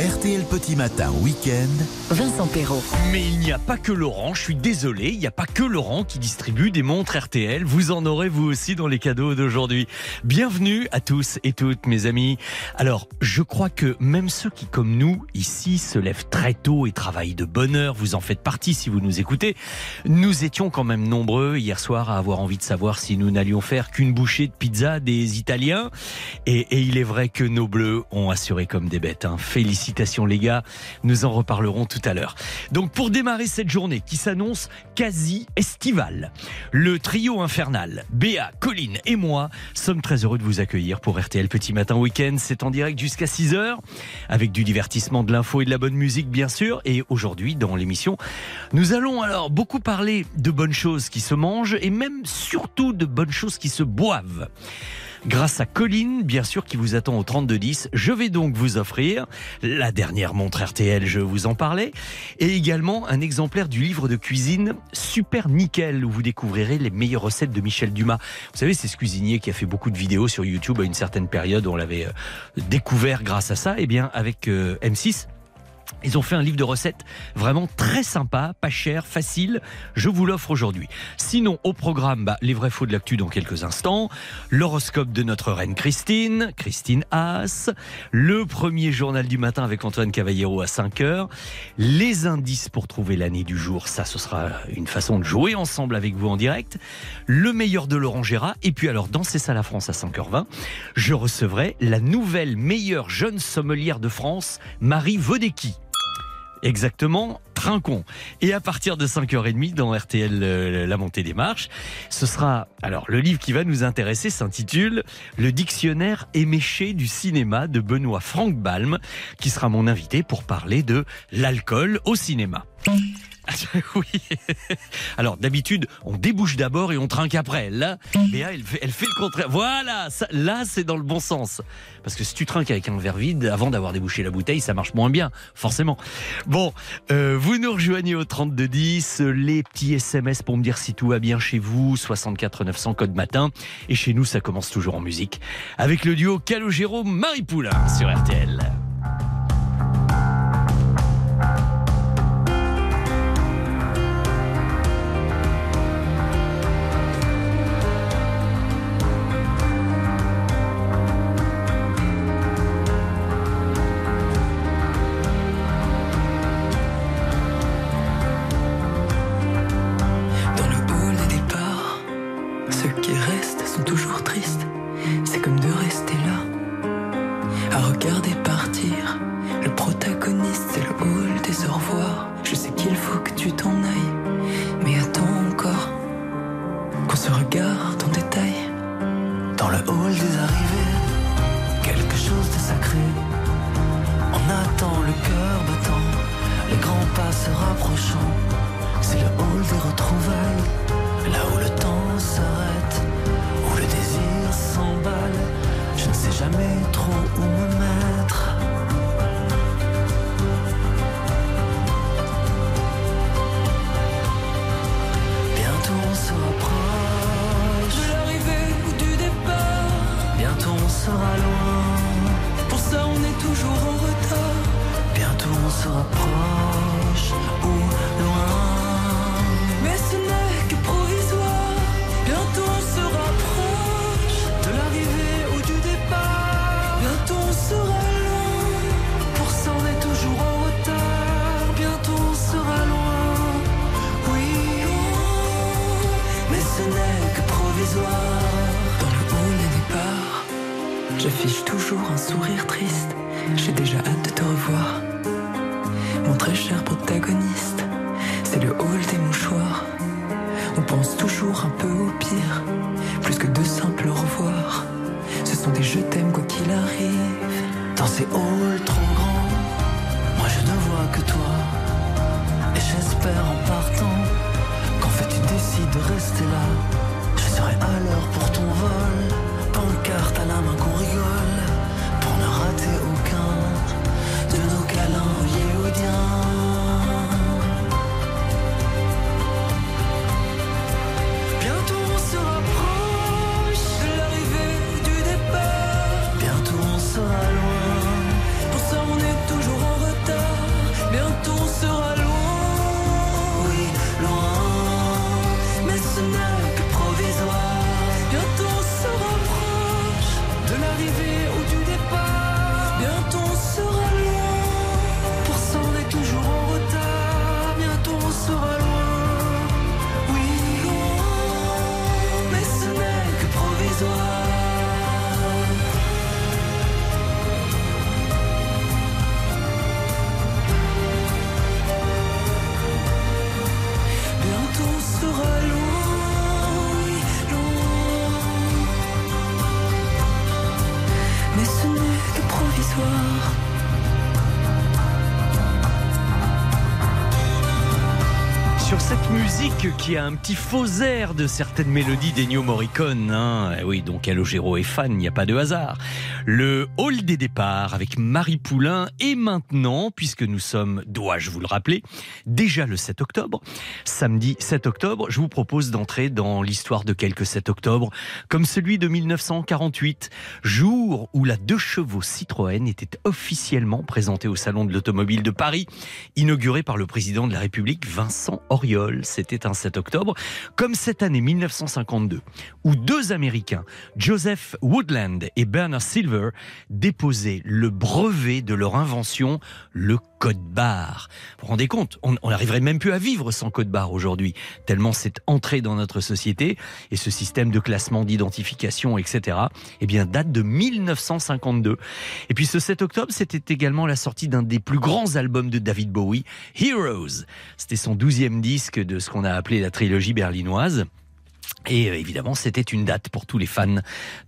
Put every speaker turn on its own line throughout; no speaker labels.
RTL Petit Matin Week-end.
Vincent Perrault.
Mais il n'y a pas que Laurent, je suis désolé, il n'y a pas que Laurent qui distribue des montres RTL. Vous en aurez vous aussi dans les cadeaux d'aujourd'hui. Bienvenue à tous et toutes mes amis. Alors, je crois que même ceux qui, comme nous, ici, se lèvent très tôt et travaillent de bonne heure, vous en faites partie si vous nous écoutez, nous étions quand même nombreux hier soir à avoir envie de savoir si nous n'allions faire qu'une bouchée de pizza des Italiens. Et, et, il est vrai que nos bleus ont assuré comme des bêtes. Hein. Félicitations les gars, nous en reparlerons tout à l'heure. Donc pour démarrer cette journée qui s'annonce quasi estivale, le trio infernal, Béa, Colline et moi sommes très heureux de vous accueillir pour RTL Petit Matin Week-end. C'est en direct jusqu'à 6h avec du divertissement, de l'info et de la bonne musique bien sûr. Et aujourd'hui dans l'émission, nous allons alors beaucoup parler de bonnes choses qui se mangent et même surtout de bonnes choses qui se boivent. Grâce à Colline, bien sûr, qui vous attend au 3210, je vais donc vous offrir la dernière montre RTL, je vous en parlais, et également un exemplaire du livre de cuisine Super Nickel, où vous découvrirez les meilleures recettes de Michel Dumas. Vous savez, c'est ce cuisinier qui a fait beaucoup de vidéos sur YouTube à une certaine période, on l'avait euh, découvert grâce à ça. Et eh bien, avec euh, M6, ils ont fait un livre de recettes vraiment très sympa, pas cher, facile. Je vous l'offre aujourd'hui. Sinon, au programme, bah, les vrais faux de l'actu dans quelques instants. L'horoscope de notre reine Christine, Christine Haas. Le premier journal du matin avec Antoine Cavallero à 5 heures. Les indices pour trouver l'année du jour. Ça, ce sera une façon de jouer ensemble avec vous en direct. Le meilleur de Laurent Gérard. Et puis alors, dans C'est ça la France à 5h20, je recevrai la nouvelle meilleure jeune sommelière de France, Marie Vodecki. Exactement, Trincon. Et à partir de 5h30 dans RTL euh, La montée des marches, ce sera alors le livre qui va nous intéresser s'intitule Le dictionnaire éméché du cinéma de Benoît Franck Balm qui sera mon invité pour parler de l'alcool au cinéma. oui. Alors d'habitude, on débouche d'abord et on trinque après. Là, Béa, elle fait, elle fait le contraire. Voilà, là c'est dans le bon sens. Parce que si tu trinques avec un verre vide avant d'avoir débouché la bouteille, ça marche moins bien, forcément. Bon, euh, vous nous rejoignez au 3210, les petits SMS pour me dire si tout va bien chez vous, 64 900 code matin. Et chez nous, ça commence toujours en musique avec le duo Calogero Marie Poulain sur RTL. Qui a un petit faux air de certaines mélodies d'Ennio Morricone. Hein. Eh oui, donc Calogero est fan, il n'y a pas de hasard. Le hall des départs avec Marie Poulain et maintenant, puisque nous sommes, dois-je vous le rappeler, déjà le 7 octobre, samedi 7 octobre, je vous propose d'entrer dans l'histoire de quelques 7 octobre, comme celui de 1948, jour où la deux chevaux Citroën était officiellement présentée au Salon de l'Automobile de Paris, inauguré par le président de la République, Vincent Auriol. C'était un 7 octobre, comme cette année 1952, où deux Américains, Joseph Woodland et Bernard Silver, déposaient le brevet de leur invention, le code barre. Vous vous rendez compte On n'arriverait même plus à vivre sans code barre aujourd'hui, tellement c'est entré dans notre société et ce système de classement, d'identification, etc., eh bien, date de 1952. Et puis ce 7 octobre, c'était également la sortie d'un des plus grands albums de David Bowie, Heroes. C'était son douzième disque de ce qu'on a appelé la trilogie berlinoise. Et euh, évidemment, c'était une date pour tous les fans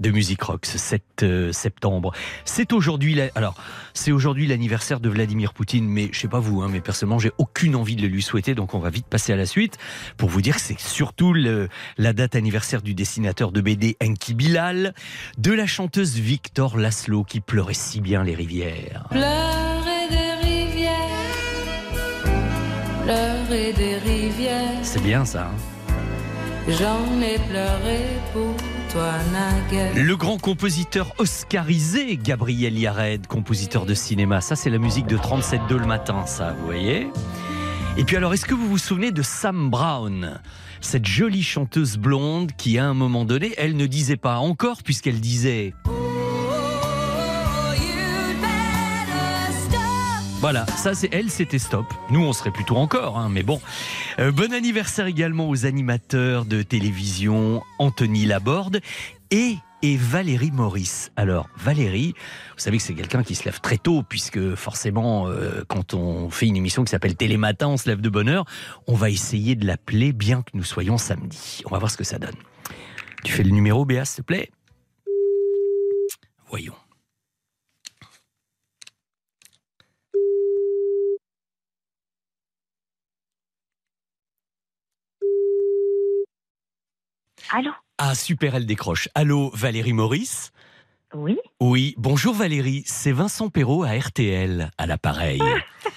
de musique rock, ce 7 euh, septembre. C'est aujourd'hui, alors, c'est aujourd'hui l'anniversaire de Vladimir Poutine, mais je sais pas vous, hein, mais personnellement, j'ai aucune envie de le lui souhaiter, donc on va vite passer à la suite pour vous dire que c'est surtout la date anniversaire du dessinateur de BD Enki Bilal, de la chanteuse Victor Laszlo qui pleurait si bien les rivières.
Pleurer des rivières, pleurer des rivières.
C'est bien ça. Hein
J'en ai pleuré pour toi, naguère.
Le grand compositeur oscarisé Gabriel Yared, compositeur de cinéma. Ça, c'est la musique de 37.2 le matin, ça, vous voyez Et puis alors, est-ce que vous vous souvenez de Sam Brown cette jolie chanteuse blonde qui, à un moment donné, elle ne disait pas encore, puisqu'elle disait Voilà, ça c'est elle, c'était stop. Nous, on serait plutôt encore, hein, mais bon. Euh, bon anniversaire également aux animateurs de télévision Anthony Laborde et et Valérie Maurice. Alors, Valérie, vous savez que c'est quelqu'un qui se lève très tôt, puisque forcément, euh, quand on fait une émission qui s'appelle Télématin, on se lève de bonne heure. On va essayer de l'appeler, bien que nous soyons samedi. On va voir ce que ça donne. Tu fais le numéro, Béa, s'il te plaît? Voyons.
Allô
Ah, super, elle décroche. Allô, Valérie Maurice
Oui
Oui, bonjour Valérie, c'est Vincent Perrault à RTL, à l'appareil.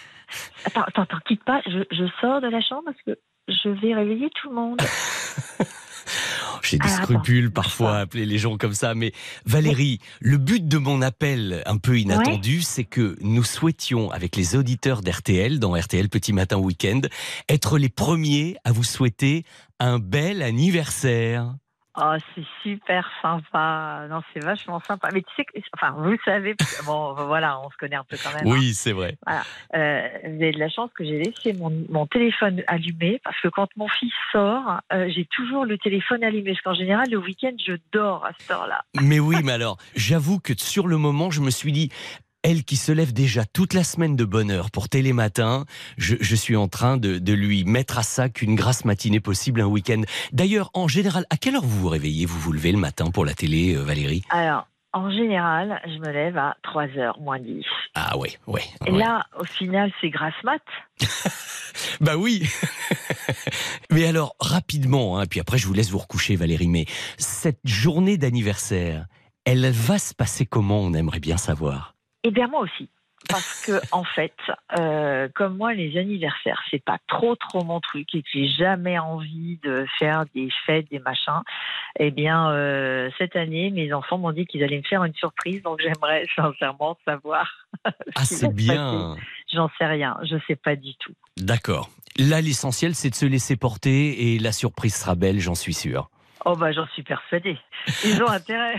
attends, attends, attends, quitte pas, je, sors de la chambre parce que je vais réveiller tout le monde.
J'ai des scrupules parfois à appeler les gens comme ça, mais Valérie, le but de mon appel un peu inattendu, c'est que nous souhaitions, avec les auditeurs d'RTL, dans RTL Petit Matin Week-end, être les premiers à vous souhaiter un bel anniversaire.
Oh, c'est super sympa. Non, c'est vachement sympa. Mais tu sais, que, enfin, vous savez, bon, voilà, on se connaît un peu quand même.
Oui, hein. c'est vrai.
Voilà. Euh, vous avez de la chance que j'ai laissé mon, mon, téléphone allumé parce que quand mon fils sort, euh, j'ai toujours le téléphone allumé. Parce qu'en général, le week-end, je dors à cette heure-là.
Mais oui, mais alors, j'avoue que sur le moment, je me suis dit, elle qui se lève déjà toute la semaine de bonne heure pour Télématin, je, je suis en train de, de, lui mettre à ça qu'une grasse matinée possible un week-end. D'ailleurs, en général, à quelle heure vous vous réveillez? Vous vous levez le matin pour la télé, euh, Valérie?
Alors, en général, je me lève à 3h moins 10.
Ah ouais, ouais.
Et là, au final, c'est grasse mat.
bah oui. mais alors, rapidement, hein, puis après je vous laisse vous recoucher, Valérie, mais cette journée d'anniversaire, elle va se passer comment? On aimerait bien savoir.
Et bien moi aussi. Parce que en fait, euh, comme moi, les anniversaires, c'est pas trop trop mon truc et que j'ai jamais envie de faire des fêtes, des machins. Eh bien, euh, cette année, mes enfants m'ont dit qu'ils allaient me faire une surprise, donc j'aimerais sincèrement savoir.
ah, c'est bien.
J'en sais rien, je sais pas du tout.
D'accord. Là, l'essentiel, c'est de se laisser porter et la surprise sera belle, j'en suis sûr.
Oh bah j'en suis persuadée. Ils ont intérêt.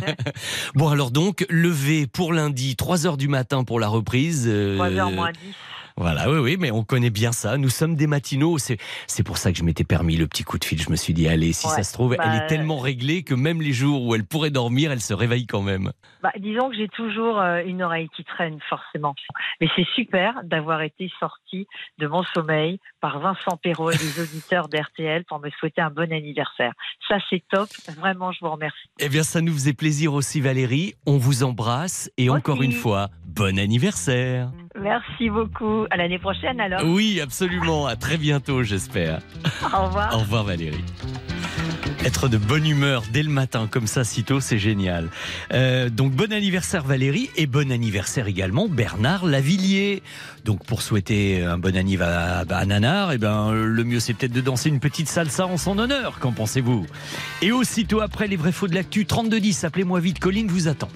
bon alors donc, levé pour lundi, 3h du matin pour la reprise.
3h euh, moins 10.
Voilà, oui, oui, mais on connaît bien ça. Nous sommes des matinaux. C'est pour ça que je m'étais permis le petit coup de fil. Je me suis dit, allez, si ça se trouve, elle est bah, tellement réglée que même les jours où elle pourrait dormir, elle se réveille quand même.
Bah, disons que j'ai toujours euh, une oreille qui traîne, forcément. Mais c'est super d'avoir été sorti de mon sommeil par Vincent Perrault et les auditeurs d'RTL pour me souhaiter un bon anniversaire. Ça, c'est top. Vraiment, je vous remercie.
Eh bien, ça nous faisait plaisir aussi, Valérie. On vous embrasse et encore une fois, bon anniversaire.
Merci beaucoup. À l'année prochaine alors.
Oui, absolument. À très bientôt, j'espère.
Au revoir.
Au revoir Valérie. Être de bonne humeur dès le matin, comme ça, sitôt, c'est génial. Euh, donc, bon anniversaire Valérie et bon anniversaire également Bernard Lavillier. Donc, pour souhaiter un bon anniversaire à, Nanar, eh ben, le mieux, c'est peut-être de danser une petite salsa en son honneur. Qu'en pensez-vous? Et aussitôt après les vrais faux de l'actu, 3210, appelez-moi vite, Colline vous attend.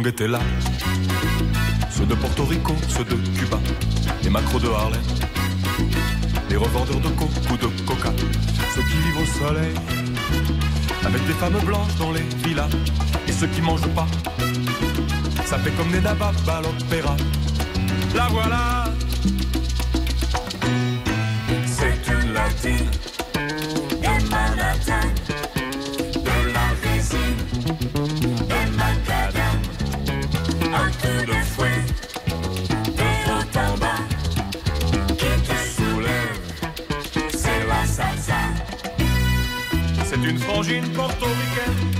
Était là. Ceux de Porto Rico, ceux de Cuba, les macros de Harlem, les revendeurs de coke ou de coca, ceux qui vivent au soleil, avec des femmes blanches dans les villas, et ceux qui mangent pas. Ça fait comme des nababs à l'opéra. La voilà. C'est une latine. C'est une frangine portoricaine,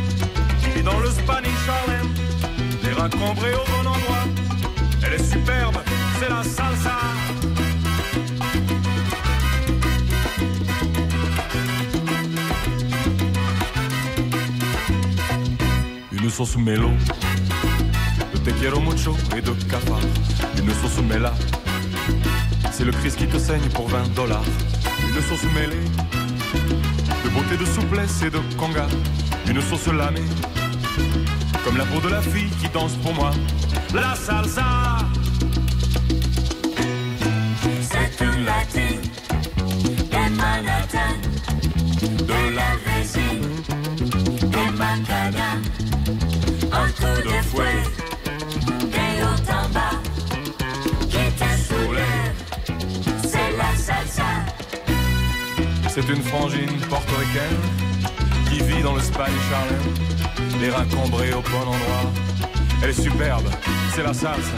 qui vit dans le Spanish Harlem, les reins cambrés au bon endroit. Elle est superbe, c'est la salsa. Une sauce mélo, de te quiero mucho et de cafard. Une sauce méla, c'est le Christ qui te saigne pour 20 dollars. Une sauce mêlée, de beauté, de souplesse et de conga. Une sauce lamée, comme la peau de la fille qui danse pour moi. La salsa, c'est une latine, et Manhattan, de la résine, et macadam, un coup de fouet, et au en bas, C'est une frangine portoricaine qui vit dans le Spanish Harlem, les reins cambrés au bon endroit. Elle est superbe, c'est la salsa.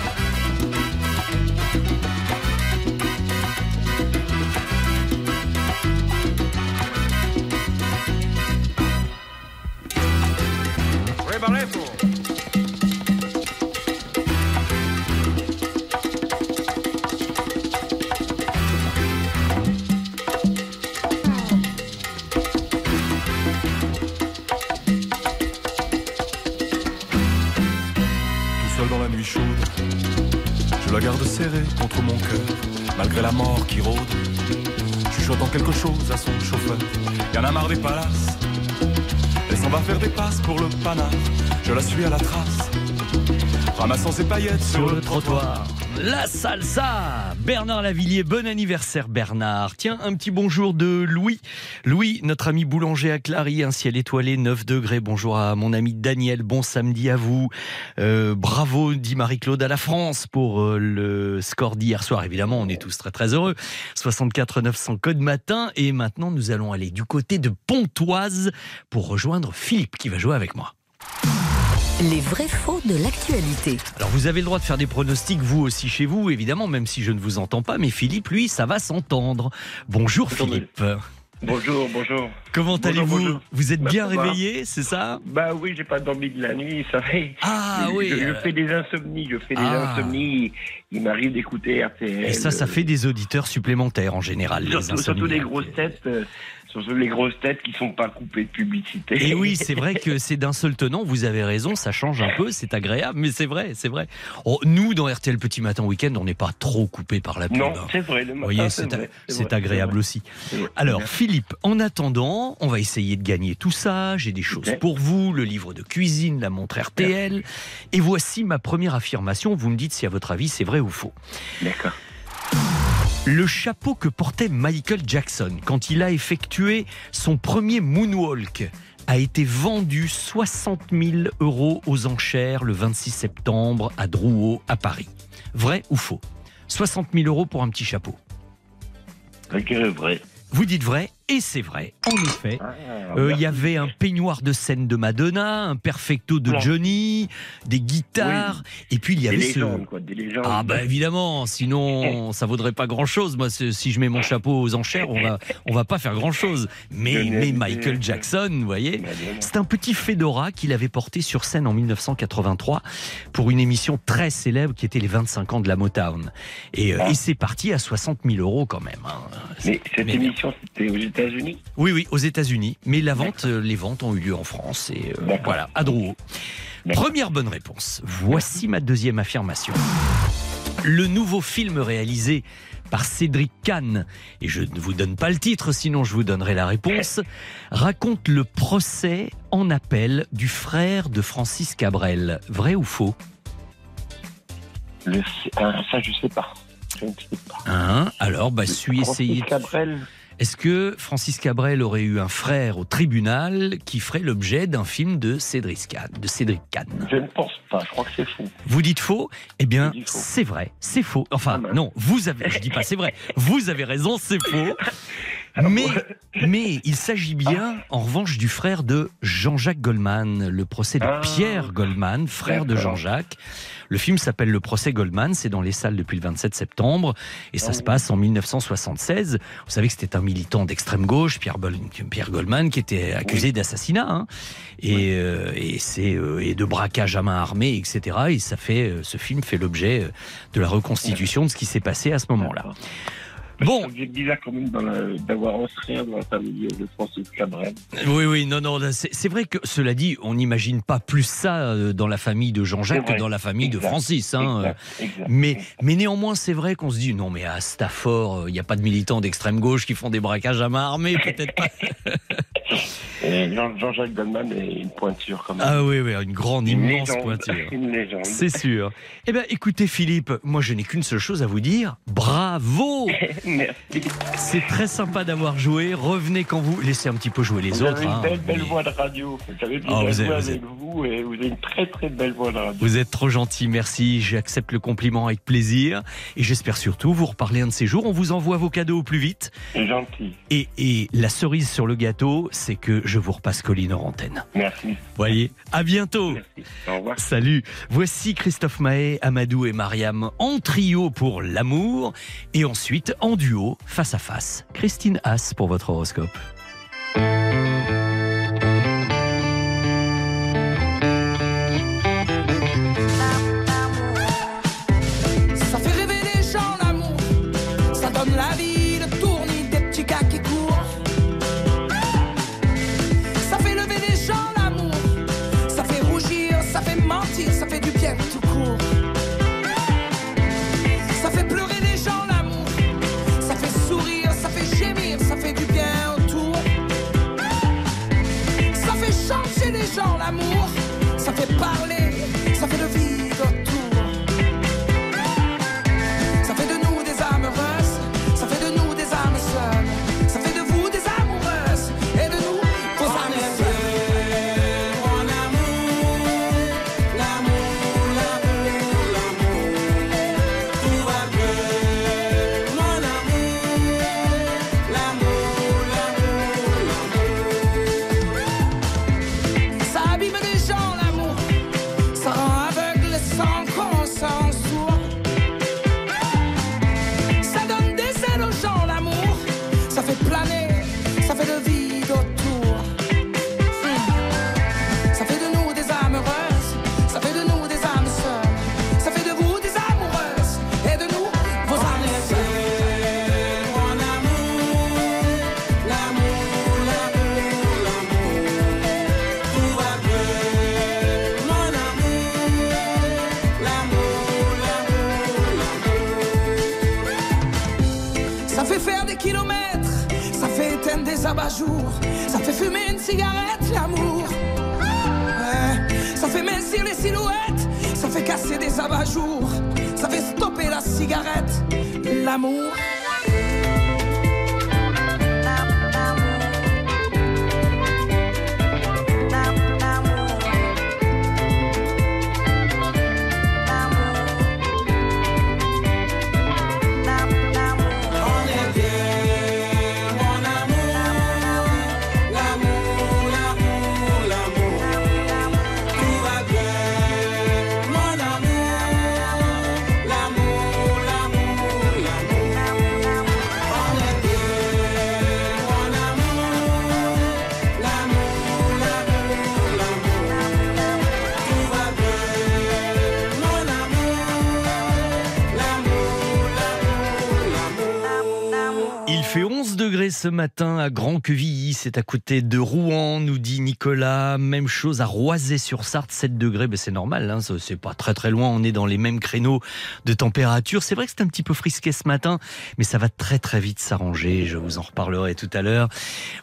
La mort qui rôde. Chuchotant quelque chose à son chauffeur, y en a marre des palaces. Elle s'en va faire des passes pour le panard, je la suis à la trace, ramassant ses paillettes sur le trottoir.
La salsa Bernard Lavillier, bon anniversaire Bernard. Tiens, un petit bonjour de Louis. Louis, notre ami boulanger à Clary, un ciel étoilé, 9 degrés. Bonjour à mon ami Daniel, bon samedi à vous. Euh, bravo, dit Marie-Claude à la France pour euh, le score d'hier soir. Évidemment, on est tous très très heureux. 64 900 code matin. Et maintenant, nous allons aller du côté de Pontoise pour rejoindre Philippe qui va jouer avec moi.
Les vrais faux de l'actualité.
Alors vous avez le droit de faire des pronostics, vous aussi chez vous, évidemment, même si je ne vous entends pas, mais Philippe, lui, ça va s'entendre. Bonjour Philippe.
Bonjour, bonjour.
Comment allez-vous. Vous êtes
Bah,
bien réveillé, c'est ça
Bah oui, j'ai pas dormi de la nuit, ça fait.
Ah
je,
oui.
Je, je
euh,
fais des insomnies, je fais des
Ah.
insomnies. Il m'arrive d'écouter RTL.
Et ça, ça fait des auditeurs supplémentaires en général. les
Surtout, surtout les
insomniaques.
grosses têtes, euh, les grosses têtes qui sont pas coupées de publicité.
Et oui, c'est vrai que c'est d'un seul tenant, vous avez raison, ça change un peu, c'est agréable, mais c'est vrai, c'est vrai. Oh, nous, dans RTL Petit Matin Week-end, on n'est pas trop coupé par la pub.
Non,
hein.
c'est vrai. Le matin,
voyez,
c'est
agréable aussi. Alors. Philippe, en attendant, on va essayer de gagner tout ça. J'ai des choses pour vous, le livre de cuisine, la montre RTL. Et voici ma première affirmation. Vous me dites si, à votre avis, c'est vrai ou faux.
D'accord.
Le chapeau que portait Michael Jackson quand il a effectué son premier moonwalk a été vendu 60 000 euros aux enchères le 26 septembre à Drouot, à Paris. Vrai ou faux? 60 000 euros pour un petit chapeau.
Je dirais vrai.
Vous dites vrai Et c'est vrai, en effet. Euh, Il y avait un peignoir de scène de Madonna, un perfecto de. Johnny, des guitares, et puis il y
Des
avait ce...
quoi, des légendes.
Ah bah évidemment, sinon ça vaudrait pas grand-chose. Moi, si je mets mon chapeau aux enchères, on va on va pas faire grand-chose. Mais, mais. Michael Jackson, vous voyez, c'est un petit fedora qu'il avait porté sur scène en 1983 pour une émission très célèbre qui était les 25 ans de la Motown. Et, euh,
Ah.
et c'est parti à 60 000 euros quand même. hein.
Mais cette émission, c'était États-Unis
Oui, oui, aux États-Unis. Mais la vente, euh, les ventes ont eu lieu en France. Et euh, voilà, à Drouot. Première bonne réponse. Voici ma deuxième affirmation. Le nouveau film réalisé par Cédric Kahn, et je ne vous donne pas le titre, sinon je vous donnerai la réponse, raconte le procès en appel du frère de Francis Cabrel. Vrai ou faux?
Le... ah, Ça, je sais pas. Je ne sais pas.
Hein? Alors, bah, suis essayé.
Cabrel,
Est-ce que Francis Cabrel aurait eu un frère au tribunal qui ferait l'objet d'un film de Cédric Kahn, de Cédric Kahn?
Je ne pense pas. Je crois que c'est fou.
Vous dites faux? Eh bien,
faux.
c'est vrai, c'est faux. Enfin,
Ah,
non, vous avez, je dis pas c'est vrai. Vous avez raison, c'est faux. Mais, mais il s'agit bien, en revanche, du frère de Jean-Jacques Goldman, le procès de
Ah.
Pierre Goldman, frère de. Jean-Jacques. Le film s'appelle Le procès Goldman, c'est dans les salles depuis le 27 septembre, et ça
Ah
se passe en 1976. Vous savez que c'était un militant d'extrême gauche, Pierre, Bol- Pierre Goldman, qui était accusé d'assassinat, hein, et, euh, et euh, et de braquage à main armée, etc. Et ça fait, euh, ce film fait l'objet de la reconstitution de ce qui s'est passé à ce moment-là. Bon,
C'est bizarre quand même d'avoir frère dans la famille de Francis Cabrel.
Oui, oui, non, non, c'est vrai que cela dit, on n'imagine pas plus ça euh, dans la famille de Jean-Jacques que dans la famille de. Francis. hein.
Exact, exact.
Mais, mais néanmoins, c'est vrai qu'on se dit, non, mais à Stafford, il n'y a pas de militants d'extrême gauche qui font des braquages à main armée, peut-être pas.
Jean-Jacques Goldman est une pointure quand même.
Ah oui, oui, une grande,
une
immense
légende.
pointure.
Une légende.
C'est sûr. Eh bien, écoutez, Philippe, moi, je n'ai qu'une seule chose à vous dire. Bravo
Merci.
C'est très sympa d'avoir joué. Revenez quand vous... Laissez un petit peu jouer les
Vous
autres.
avez une
hein.
belle, belle
Mais
voix de radio. J'avais
Ah, vous avez- vous
avec vous et vous avez une très très belle voix de radio.
Vous êtes trop gentil, merci. J'accepte le compliment avec plaisir. Et j'espère surtout vous reparler un de ces jours. On vous envoie vos cadeaux au plus vite.
C'est gentil.
Et, et la cerise sur le gâteau, c'est que je vous repasse Colline en antenne.
Merci.
Voyez, à bientôt.
Merci. Au revoir.
Salut. Voici Christophe Mahé, Amadou et Mariam en trio pour l'amour. Et ensuite, en duo, face à face, Christine Haas pour votre horoscope. Ce matin à Grand-Quevilly, c'est à côté de Rouen, nous dit Nicolas. Même chose à Roisey-sur-Sarthe, 7 degrés, ben c'est normal, hein, c'est pas très très loin, on est dans les mêmes créneaux de température. C'est vrai que c'est un petit peu frisqué ce matin, mais ça va très très vite s'arranger, je vous en reparlerai tout à l'heure.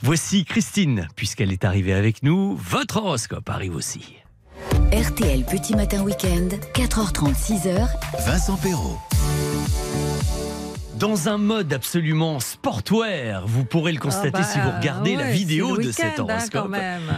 Voici Christine, puisqu'elle est arrivée avec nous, votre horoscope arrive aussi.
RTL Petit Matin Week-end, 4h30, 6h,
Vincent Perrault.
Dans un mode absolument sportwear, vous pourrez le constater
Ah bah,
si vous regardez la vidéo de cet
hein,
horoscope.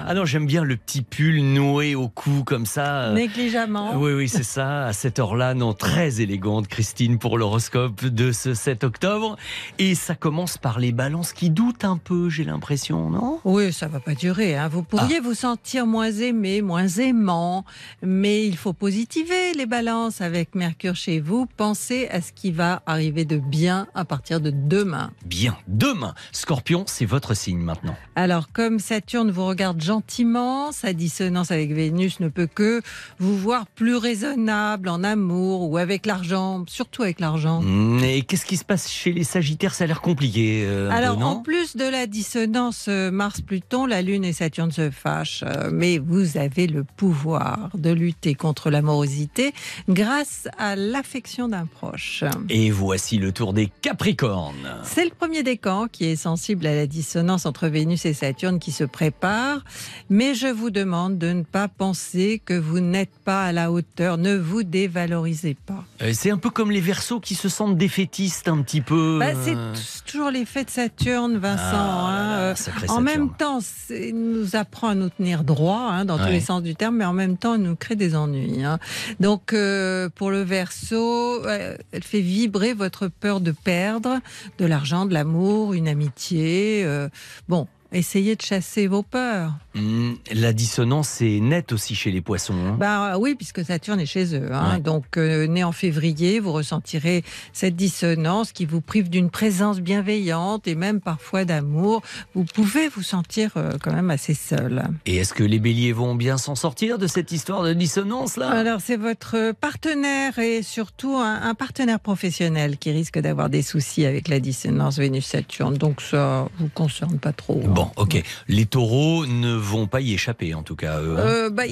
Ah non, j'aime bien le petit pull noué au cou comme ça.
Négligemment.
Oui, oui, c'est ça. À cette heure-là, non, très élégante, Christine, pour l'horoscope de ce 7 octobre. Et ça commence par les balances qui doutent un peu, j'ai l'impression, non?
Oui, ça va pas durer. hein. Vous pourriez
Ah.
vous sentir moins aimé, moins aimant, mais il faut positiver les balances avec Mercure chez vous. Pensez à ce qui va arriver de bien à partir de demain.
Bien. Demain, Scorpion, c'est votre signe maintenant.
Alors, comme Saturne vous regarde gentiment, sa dissonance avec Vénus ne peut que vous voir plus raisonnable en amour ou avec l'argent, surtout avec l'argent.
Mm, Et qu'est-ce qui se passe chez les Sagittaires? Ça a l'air compliqué. euh,
Alors, en plus de la dissonance euh, Mars-Pluton, la Lune et Saturne se fâchent. Euh, Mais vous avez le pouvoir de lutter contre l'amorosité grâce à l'affection d'un proche.
Et voici le tour des Capricornes.
C'est le premier décan qui est sensible à la dissonance entre Vénus et Saturne qui se prépare. Mais je vous demande de ne pas penser que vous n'êtes pas à la hauteur. Ne vous dévalorisez pas.
Euh, C'est un peu comme les Verseaux qui se sentent défaitistes un petit peu.
Bah, c'est
euh,
t- toujours l'effet de Saturne, Vincent.
Ah
hein.
là,
Euh, En
Saturne.
même temps, c'est- il nous apprend à nous tenir droit hein, dans tous les sens du terme, mais en même temps, il nous crée des ennuis. hein. Donc, euh, pour le verso, euh, elle fait vibrer votre peur de perdre de l'argent, de l'amour, une amitié. euh, bon, essayez de chasser vos peurs.
Mm, La dissonance est nette aussi chez les poissons. hein.
Bah oui, puisque Saturne est chez eux. hein.
Ouais.
Donc, euh, né en février, vous ressentirez cette dissonance qui vous prive d'une présence bienveillante et même parfois d'amour. Vous pouvez vous sentir euh, quand même assez seul.
Et est-ce que les béliers vont bien s'en sortir de cette histoire de dissonance là?
Alors, c'est votre partenaire et surtout un, un partenaire professionnel qui risque d'avoir des soucis avec la dissonance Vénus-Saturne. Donc, ça vous concerne pas trop. hein.
Bon, ok. Les taureaux ne vont pas y échapper, en tout cas. eux, hein.
Euh, bah,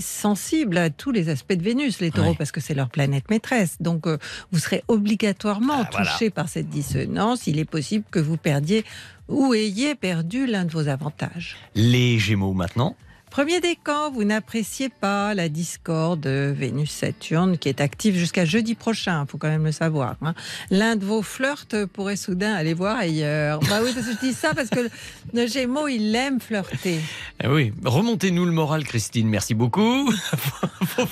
sensibles à tous les aspects de Vénus, les taureaux,
Ouais.
parce que c'est leur planète maîtresse. Donc, euh, vous serez obligatoirement
Ah, voilà.
touché par cette dissonance. Il est possible que vous perdiez ou ayez perdu l'un de vos avantages.
Les gémeaux maintenant.
Premier décan, vous n'appréciez pas la discorde Vénus-Saturne qui est active jusqu'à jeudi prochain, il faut quand même le savoir. hein. L'un de vos flirts pourrait soudain aller voir ailleurs. Bah oui, parce que je dis ça parce que le- Gémeaux, il aime flirter.
Eh oui, remontez-nous le moral, Christine. Merci beaucoup.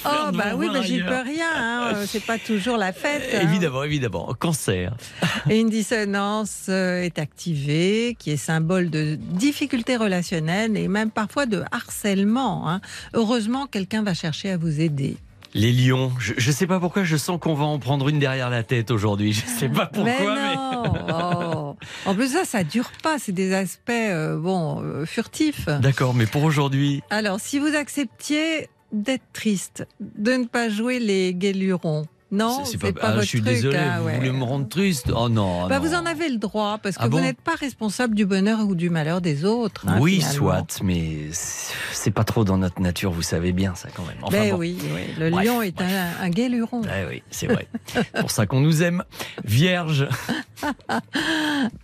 Oh bah oui, bah, j'y peux rien. hein. C'est pas toujours la fête. hein.
Évidemment, évidemment. Cancer.
Et une dissonance euh, est activée, qui est symbole de difficultés relationnelles et même parfois de harcèlement. Hein. Heureusement, quelqu'un va chercher à vous aider.
Les lions. Je ne sais pas pourquoi, je sens qu'on va en prendre une derrière la tête aujourd'hui. Je sais pas pourquoi,
mais
mais.
non. Oh. En plus ça, ça dure pas. C'est des aspects euh, bon euh, furtifs.
D'accord, mais pour aujourd'hui.
Alors, si vous acceptiez d'être triste, de ne pas jouer les guélurons, non, c'est pas,
ah,
votre
je suis
truc.
désolé,
hein,
vous
ouais.
voulez me rendre triste? Oh non.
Bah,
non.
vous en avez le droit parce que
Ah
vous
bon?
n'êtes pas responsable du bonheur ou du malheur des autres. hein,
oui,
finalement.
soit, mais c'est pas trop dans notre nature, vous savez bien ça quand même. Enfin,
Ben
bon.
oui, oui, le
Bref,
lion est un, un guéluron.
Eh oui, c'est vrai. pour ça qu'on nous aime. Vierge.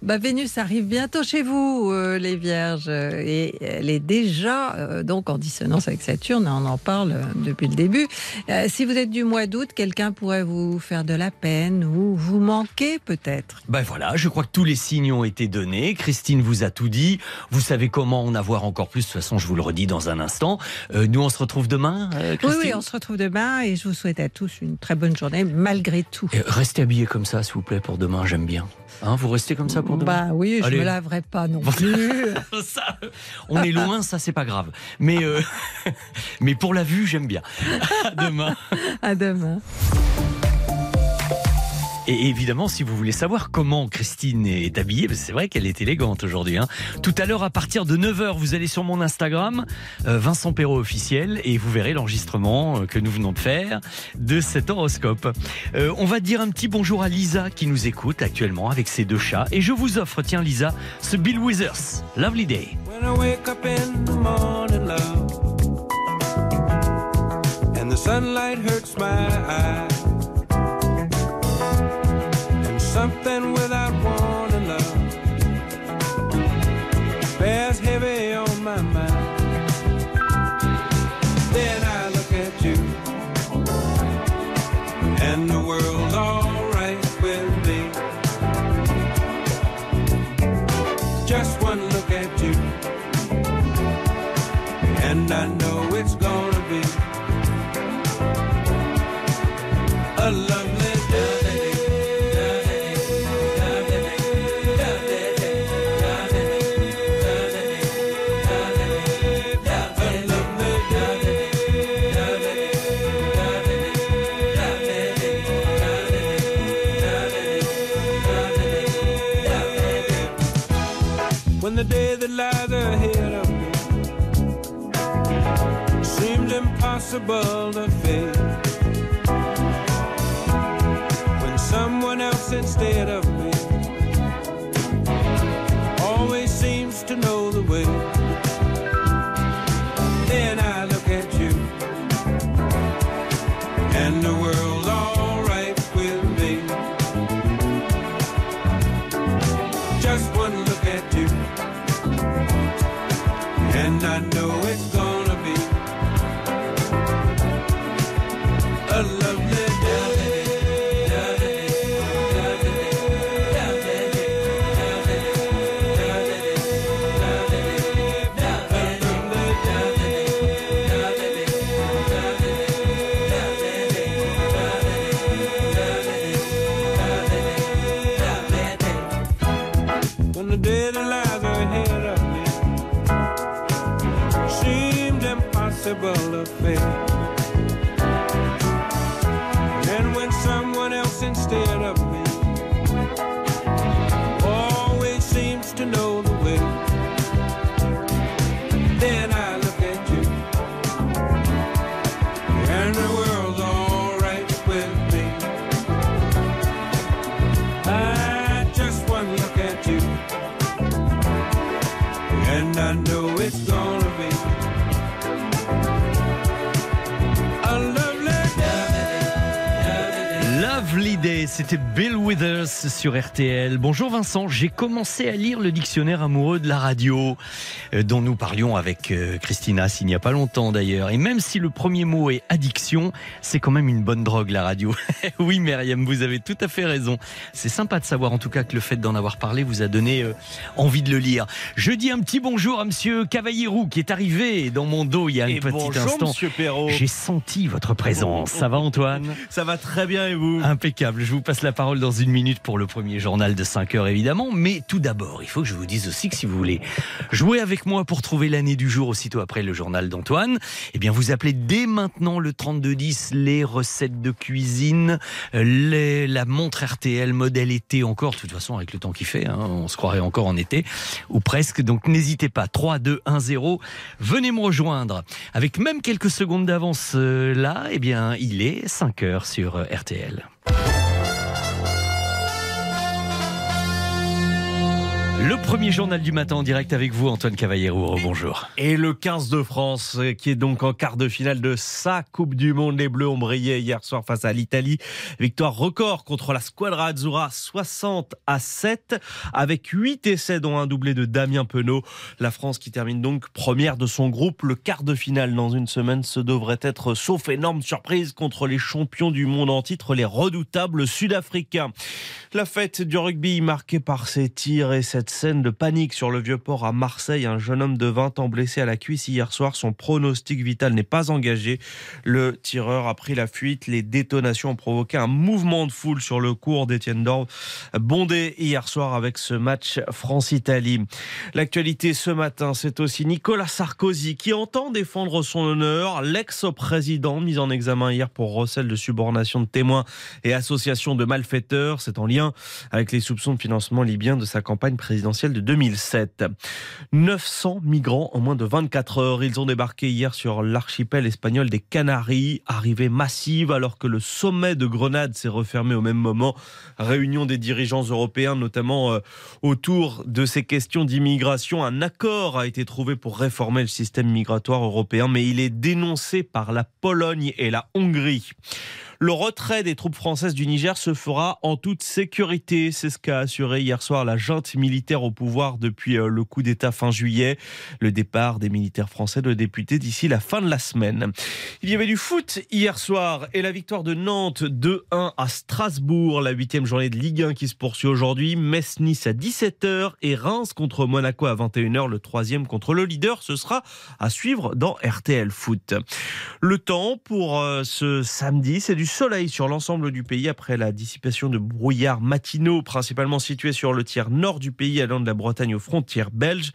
Bah, Vénus arrive bientôt chez vous, euh, les Vierges, euh, et elle est déjà euh, donc en dissonance avec Saturne. On en parle depuis le début. Euh, si vous êtes du mois d'août, quelqu'un pourrait vous faire de la peine ou vous manquer peut-être.
Ben voilà, je crois que tous les signes ont été donnés. Christine vous a tout dit. Vous savez comment en avoir encore plus. De toute façon, je vous le redis dans un instant. Euh, nous, on se retrouve demain, euh,
Oui,
Christine
oui, on se retrouve demain et je vous souhaite à tous une très bonne journée malgré tout.
Et Restez habillés comme ça, s'il vous plaît, pour demain. J'aime bien. Hein, vous restez comme ça pour demain
Bah oui, je
Allez.
me laverai pas non plus.
Ça, on est loin, ça c'est pas grave. Mais, euh, mais pour la vue, j'aime bien. À demain.
à demain.
Et évidemment, si vous voulez savoir comment Christine est habillée, que c'est vrai qu'elle est élégante aujourd'hui. hein. Tout à l'heure, à partir de 9h, vous allez sur mon Instagram, euh, Vincent Perrault officiel, et vous verrez l'enregistrement euh, que nous venons de faire de cet horoscope. Euh, on va dire un petit bonjour à Lisa qui nous écoute actuellement avec ses deux chats. Et je vous offre, tiens Lisa, ce Bill Withers, Lovely Day.
When I wake up in the morning, and the sunlight hurts my eyes, something with impossible to face.
Bill Withers sur RTL. Bonjour Vincent, j'ai commencé à lire le dictionnaire amoureux de la radio, dont nous parlions avec euh, Christina s'il n'y a pas longtemps d'ailleurs. Et même si le premier mot est addiction, c'est quand même une bonne drogue la radio. oui Myriam, vous avez tout à fait raison. C'est sympa de savoir en tout cas que le fait d'en avoir parlé vous a donné euh, envie de le lire. Je dis un petit bonjour à monsieur Cavallierou qui est arrivé dans mon dos il y a un
Et
petit
bonjour,
instant.
monsieur Perrault.
J'ai senti votre présence. Ça va Antoine?
Ça va très bien et vous?
Impeccable. Je vous passe la parole dans une minute pour le premier journal de 5 heures évidemment. Mais tout d'abord, il faut que je vous dise aussi que si vous voulez jouer avec moi pour trouver l'année du jour aussitôt après le journal d'Antoine, eh bien vous appelez dès maintenant le 3210 les recettes de cuisine, euh, la montre RTL modèle été encore. De toute façon, avec le temps qu'il fait, hein, on se croirait encore en été ou presque. Donc n'hésitez pas. 3, 2, 1, 0. Venez me rejoindre. Avec même quelques secondes d'avance euh, là, eh bien il est 5 heures sur euh, RTL. Le premier journal du matin en direct avec vous, Antoine Cavallero. Bonjour.
Et le 15 de France, euh, qui est donc en quart de finale de sa Coupe du Monde. Les Bleus ont brillé hier soir face à l'Italie. Victoire record contre la Squadra Azzurra, 60 à 7, avec 8 essais, dont un doublé de Damien Penaud. La France qui termine donc première de son groupe. Le quart de finale dans une semaine, ce devrait être, sauf énorme surprise, contre les champions du monde en titre, les redoutables Sud-Africains. La fête du rugby marquée par ces tirs et cette scène de panique sur le vieux port à Marseille. Un jeune homme de 20 ans blessé à la cuisse hier soir. Son pronostic vital n'est pas engagé. Le tireur a pris la fuite. Les détonations ont provoqué un mouvement de foule sur le cours d'Étienne Dorve, bondé hier soir avec ce match France-Italie. L'actualité ce matin, c'est aussi Nicolas Sarkozy qui entend défendre son honneur. L'ex-président mis en examen hier pour recel de subornation de témoins et association de malfaiteurs. C'est en lien avec les soupçons de financement libyen de sa campagne présidentielle de 2007. 900 migrants en moins de 24 heures. Ils ont débarqué hier sur l'archipel espagnol des Canaries. Arrivée massive alors que le sommet de Grenade s'est refermé au même moment. Réunion des dirigeants européens, notamment euh, autour de ces questions d'immigration. Un accord a été trouvé pour réformer le système migratoire européen, mais il est dénoncé par la Pologne et la Hongrie. Le retrait des troupes françaises du Niger se fera en toute sécurité. C'est ce qu'a assuré hier soir la junte militaire au pouvoir depuis euh, le coup d'État fin juillet. Le départ des militaires français doit député d'ici la fin de la semaine. Il y avait du foot hier soir et la victoire de Nantes 2-1 à Strasbourg. La huitième journée de Ligue 1 qui se poursuit aujourd'hui. Metz-Nice à 17h et Reims contre Monaco à 21h. Le troisième contre le leader. Ce sera à suivre dans RTL Foot. Le temps pour euh, ce samedi, c'est du soleil sur l'ensemble du pays après la dissipation de brouillards matinaux, principalement situés sur le tiers nord du pays, allant de la Bretagne aux frontières belges.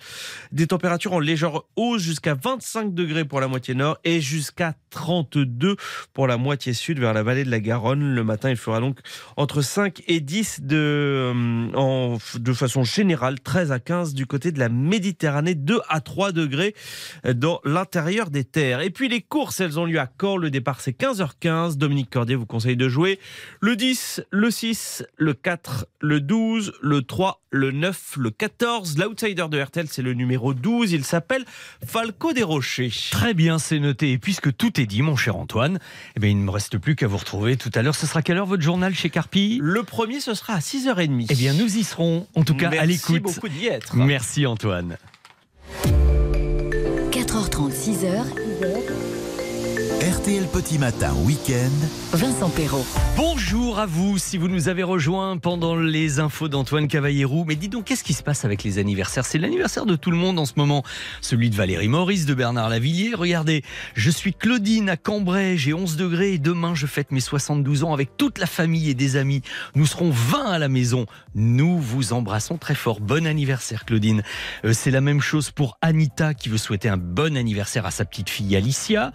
Des températures en légère hausse jusqu'à 25 degrés pour la moitié nord et jusqu'à 32 pour la moitié sud vers la vallée de la Garonne. Le matin, il fera donc entre 5 et 10 de, euh, de façon générale, 13 à 15 du côté de la Méditerranée, 2 à 3 degrés dans l'intérieur des terres. Et puis les courses, elles ont lieu à Caen. Le départ, c'est 15h15. Dominique vous conseille de jouer le 10, le 6, le 4, le 12, le 3, le 9, le 14. L'outsider de RTL, c'est le numéro 12. Il s'appelle Falco des Rochers.
Très bien, c'est noté. Et puisque tout est dit, mon cher Antoine, eh bien, il ne me reste plus qu'à vous retrouver tout à l'heure. Ce sera quelle heure votre journal chez Carpi?
Le premier, ce sera à 6h30.
Eh bien, nous y serons, en tout cas
Merci
à l'écoute.
beaucoup d'y être.
Merci Antoine.
4h30, 6h,
RTL Petit Matin Week-end.
Vincent Perrault.
Bonjour à vous si vous nous avez rejoints pendant les infos d'Antoine Cavallérou. Mais dis donc, qu'est-ce qui se passe avec les anniversaires? C'est l'anniversaire de tout le monde en ce moment. Celui de Valérie Maurice, de Bernard Lavillier. Regardez, je suis Claudine à Cambrai, j'ai 11 degrés et demain je fête mes 72 ans avec toute la famille et des amis. Nous serons 20 à la maison. Nous vous embrassons très fort. Bon anniversaire Claudine. Euh, C'est la même chose pour Anita qui veut souhaiter un bon anniversaire à sa petite fille Alicia.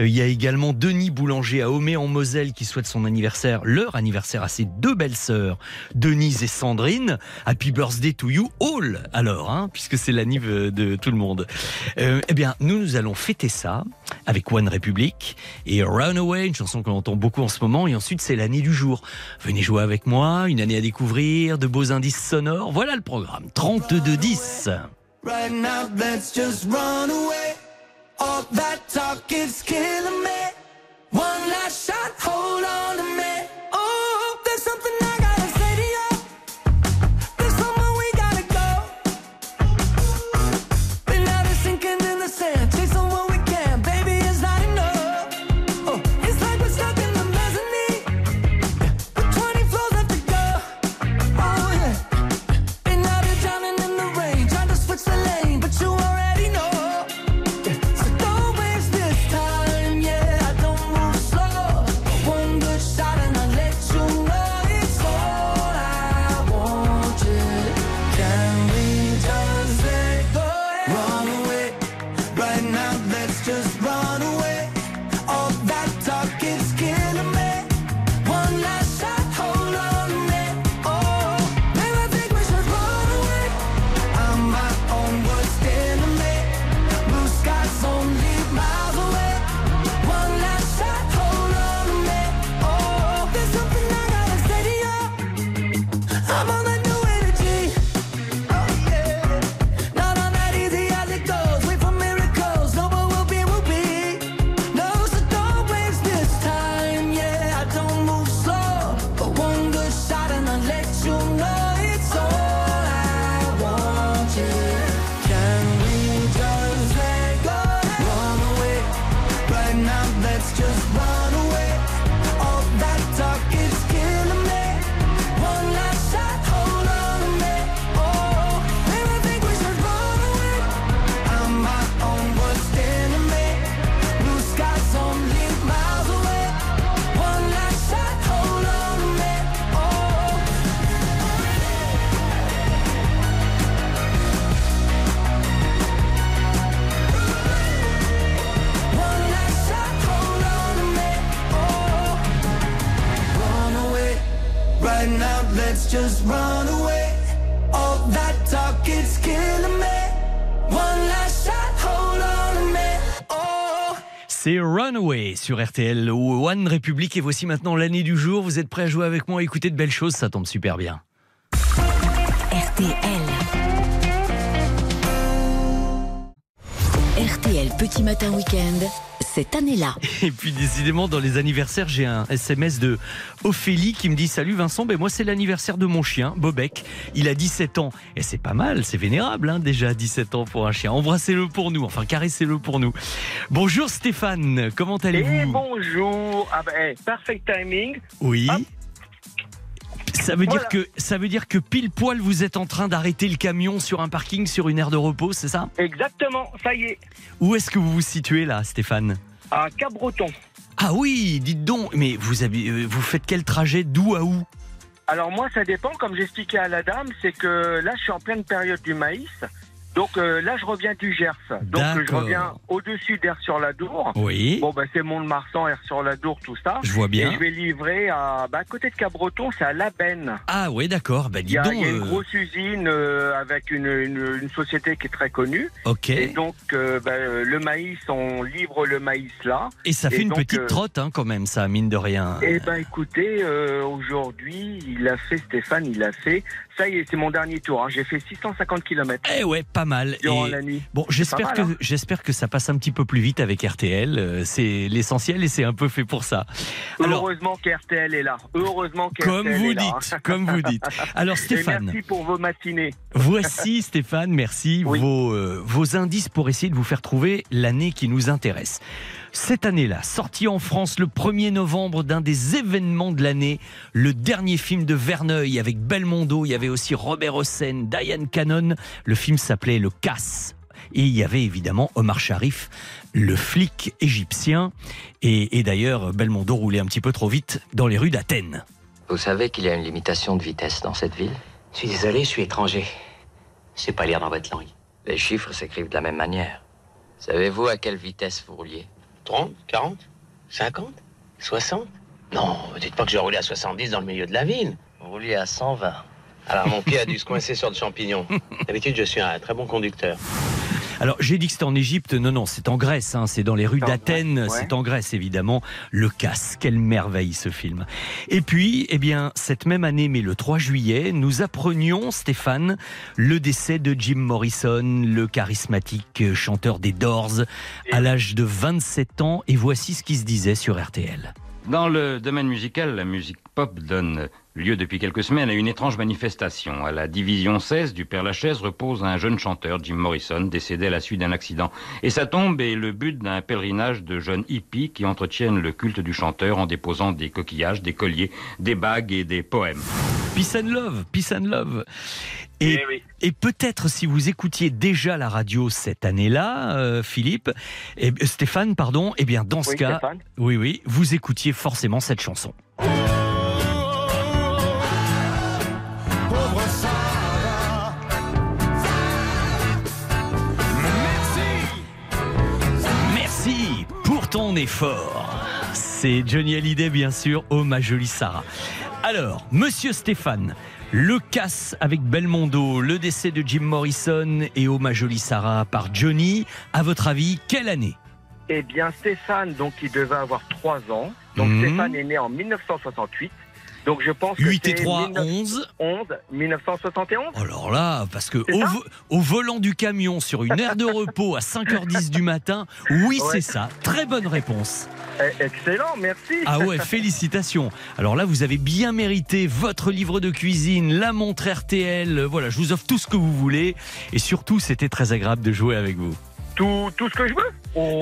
Euh, Il y a également Denis Boulanger à Homé en Moselle qui souhaite son anniversaire, leur anniversaire à ses deux belles sœurs, Denise et Sandrine. Happy birthday to you all, alors, hein, puisque c'est l'anniv de tout le monde. Euh, eh bien, nous, nous allons fêter ça avec One Republic et Runaway, une chanson qu'on entend beaucoup en ce moment. Et ensuite, c'est l'année du jour. Venez jouer avec moi, une année à découvrir, de beaux indices sonores. Voilà le programme. 32-10.
Right now, let's just run away. All that talk is killing me. One last shot, hold on to me.
République et voici maintenant l'année du jour. Vous êtes prêts à jouer avec moi, écouter de belles choses, ça tombe super bien.
RTL. RTL Petit Matin Week-end, cette année-là.
Et puis décidément dans les anniversaires, j'ai un SMS de Ophélie qui me dit "Salut Vincent, ben moi c'est l'anniversaire de mon chien Bobek. Il a 17 ans et c'est pas mal, c'est vénérable hein, déjà 17 ans pour un chien. Embrassez-le pour nous, enfin caressez-le pour nous. Bonjour Stéphane, comment
Et
allez-vous
bonjour. Ah ben, eh, perfect timing.
Oui.
Hop.
Ça veut dire que ça veut dire que pile poil vous êtes en train d'arrêter le camion sur un parking sur une aire de repos, c'est ça?
Exactement, ça y est.
Où est-ce que vous vous situez là, Stéphane?
À Cap-Breton.
Ah oui, dites donc, mais vous avez, euh, vous faites quel trajet? D'où à où?
Alors moi, ça dépend. Comme j'expliquais à la dame, c'est que là, je suis en pleine période du maïs. Donc euh, là, je reviens du Gers. Donc je reviens au-dessus d'Air sur la Dour.
Oui.
Bon, ben c'est Mont-de-Marsan, Air sur la Dour, tout ça.
Je vois bien.
Et je vais livrer à, bah, à côté de Cap-Breton, c'est à La Benne.
Ah ouais, d'accord. Bah
Il y, a,
donc.
il y a une
euh,
grosse usine euh, avec une, une- une société qui est très connue.
Ok.
Et
Et,
donc, euh, bah, euh, le maïs, on livre le maïs là.
ça fait
et
une
donc,
petite trotte hein, quand même, ça mine de rien.
Eh ben écoutez, euh, aujourd'hui, il a fait, Stéphane, il a fait, ça y est, c'est mon dernier tour, hein. j'ai fait 650 km
Eh ouais, pas mal.
durant
Et-
la nuit.
Bon, j'espère que
hein.
j'espère que ça passe un petit peu plus vite avec RTL. euh, C'est l'essentiel et c'est un peu fait pour ça. Alors,
Heureusement qu'RTL est là, heureusement
comme vous
est là.
dites, comme vous dites. Alors
Et
Stéphane,
merci pour vos matinées.
voici Stéphane, merci
Oui.
vos euh, vos indices pour essayer de vous faire trouver l'année qui nous intéresse. Cette année-là, sorti en France le 1er novembre d'un des événements de l'année, le dernier film de Verneuil avec Belmondo, il y avait aussi Robert Hossein, Diane Cannon, le film s'appelait Le Casse. Et il y avait évidemment Omar Sharif, le flic égyptien. Et, et d'ailleurs, Belmondo roulait un petit peu trop vite dans les rues d'Athènes.
Vous savez qu'il y a une limitation de vitesse dans cette ville?
Je suis désolé, je suis étranger. Je sais pas lire dans votre langue.
Les chiffres s'écrivent de la même manière. Savez-vous à quelle vitesse vous rouliez?
30, 40, 50, 60 Non, dites pas que je roulais à 70 dans le milieu de la ville.
Vous rouliez à 120.
Alors mon pied a dû se coincer sur le champignon. D'habitude, je suis un très bon conducteur.
Alors j'ai dit que c'était en Égypte, non, non, c'est en Grèce, hein, c'est dans les rues d'Athènes,
ouais.
c'est en Grèce évidemment, le casse, quelle merveille ce film. Et puis, eh bien, cette même année, mais le 3 juillet, nous apprenions, Stéphane, le décès de Jim Morrison, le charismatique euh, chanteur des Doors, à l'âge de 27 ans, et voici ce qui se disait sur RTL.
Dans le domaine musical, la musique pop donne lieu depuis quelques semaines à une étrange manifestation. À la division 16 du Père Lachaise repose un jeune chanteur, Jim Morrison, décédé à la suite d'un accident. Et sa tombe est le but d'un pèlerinage de jeunes hippies qui entretiennent le culte du chanteur en déposant des coquillages, des colliers, des bagues et des poèmes.
Peace and love, peace and love. Et,
Eh oui.
et peut-être si vous écoutiez déjà la radio cette année-là, euh, Philippe, et, Stéphane, pardon, eh bien dans ce
Oui,
cas,
Stéphane.
oui, oui, vous écoutiez forcément cette chanson. Ton effort. C'est Johnny Hallyday, bien sûr, oh ma jolie Sarah. Alors, monsieur Stéphane, le casse avec Belmondo, le décès de Jim Morrison et oh ma jolie Sarah par Johnny, à votre avis, quelle année?
Eh bien, Stéphane, donc, il devait avoir 3 ans. Donc,
Mhm.
Stéphane est né en 1968. Donc, je pense que
8 et
c'est
3,
19
11
11, 1971.
Alors là, parce que au,
ça
vo- au volant du camion sur une aire de repos à 5h10 du matin, oui,
Ouais.
c'est ça. Très bonne réponse.
Eh, Excellent, merci.
Ah ouais, félicitations. Alors là, vous avez bien mérité votre livre de cuisine, la montre RTL. Voilà, je vous offre tout ce que vous voulez. Et surtout, c'était très agréable de jouer avec vous.
Tout, tout ce que je veux Oh.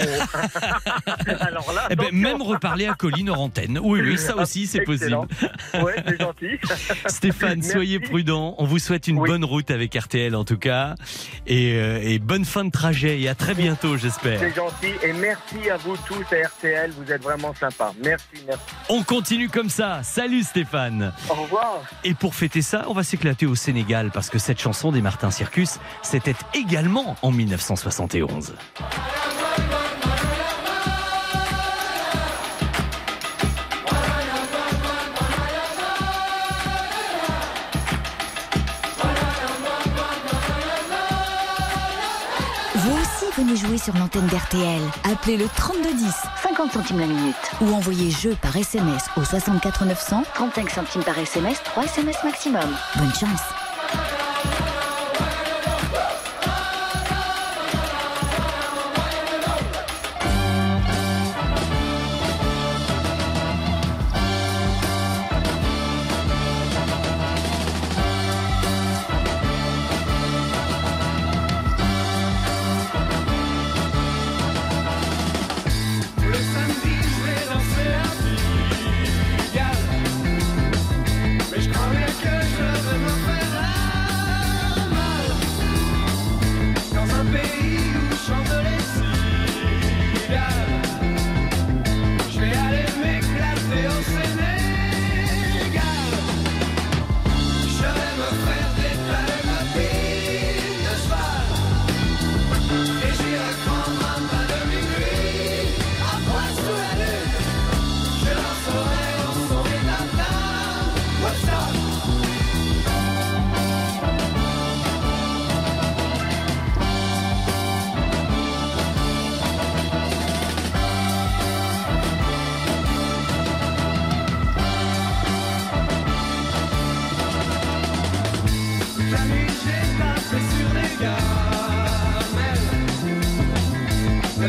Alors là,
Eh ben, même reparler à Colline hors antenne. Oui, oui, ça aussi, c'est possible.
Ouais, c'est gentil.
Stéphane,
Merci.
soyez prudent. On vous souhaite une
Oui.
bonne route avec RTL en tout cas. Et, euh, et bonne fin de trajet. Et à très bientôt, j'espère.
C'est gentil et merci à vous tous à RTL, vous êtes vraiment sympas. Merci, merci.
On continue comme ça. Salut Stéphane.
Au revoir.
Et pour fêter ça, on va s'éclater au Sénégal parce que cette chanson des Martin Circus, c'était également en 1971.
Jouer sur l'antenne d'RTL. Appelez le 3210, 50 centimes la minute. Ou envoyez jeu par SMS au 64 900, 35 centimes par SMS, 3 SMS maximum. Bonne chance.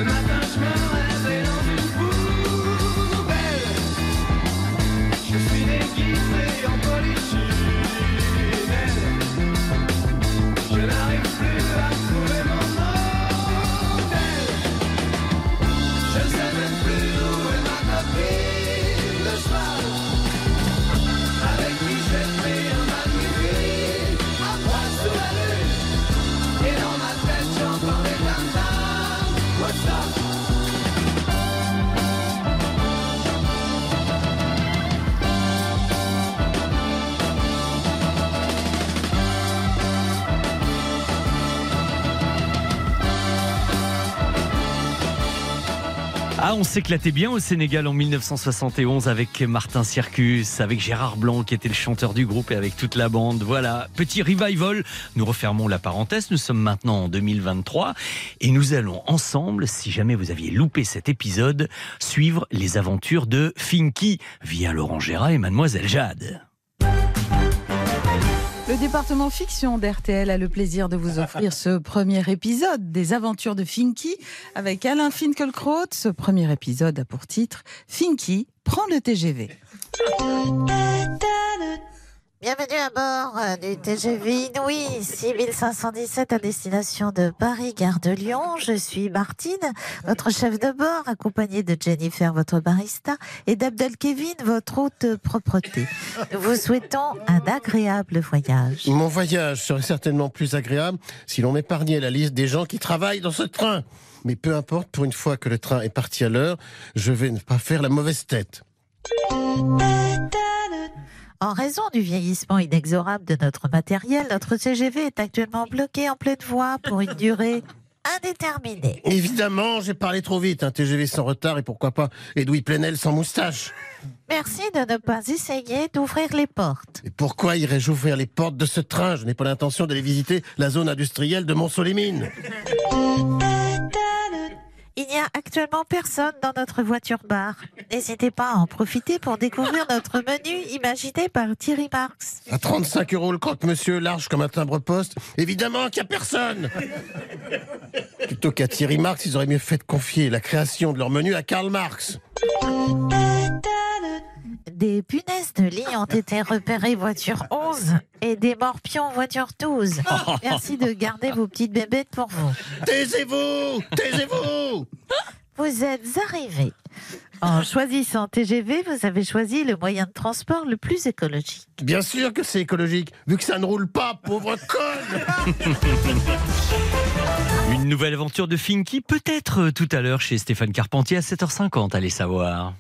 Le
Ah, on s'éclatait bien au Sénégal en 1971 avec Martin Circus, avec Gérard Blanc qui était le chanteur du groupe et avec toute la bande. Voilà, petit revival. Nous refermons la parenthèse. Nous sommes maintenant en 2023 et nous allons ensemble, si jamais vous aviez loupé cet épisode, suivre les aventures de Finky via Laurent Gérard et Mademoiselle Jade.
Le département fiction d'RTL a le plaisir de vous offrir ce premier épisode des aventures de Finky avec Alain Finkielkraut. Ce premier épisode a pour titre Finky prend le TGV.
Bienvenue à bord euh, du TGV Inouï 6517 à destination de Paris, gare de Lyon. Je suis Martine, votre chef de bord, accompagnée de Jennifer, votre barista, et d'Abdel Kevin, votre hôte propreté. Nous vous souhaitons un agréable voyage.
Mon voyage serait certainement plus agréable si l'on m'épargnait la liste des gens qui travaillent dans ce train. Mais peu importe, pour une fois que le train est parti à l'heure, je vais ne pas faire la mauvaise tête.
En raison du vieillissement inexorable de notre matériel, notre TGV est actuellement bloqué en pleine voie pour une durée indéterminée.
Évidemment, j'ai parlé trop vite. Un TGV sans retard et pourquoi pas Edoui Plenel sans moustache.
Merci de ne pas essayer d'ouvrir les portes.
Et pourquoi irais-je ouvrir les portes de ce train? Je n'ai pas l'intention d'aller visiter la zone industrielle de Mont-Solémine.
Il n'y a actuellement personne dans notre voiture bar. N'hésitez pas à en profiter pour découvrir notre menu imaginé par Thierry Marx.
À 35 euros le croque-monsieur, large comme un timbre-poste. Évidemment qu'il n'y a personne Plutôt qu'à Thierry Marx, ils auraient mieux fait de confier la création de leur menu à Karl Marx.
Des punaises de lit ont été repérées voiture 11 et des morpions voiture 12. Merci de garder vos petites bébêtes pour vous.
Taisez-vous Taisez-vous
Vous êtes arrivés. En choisissant TGV, vous avez choisi le moyen de transport le plus écologique.
Bien sûr que c'est écologique, vu que ça ne roule pas, pauvre conne
Une nouvelle aventure de Finky, peut-être euh, tout à l'heure chez Stéphane Carpentier à 7h50, allez savoir.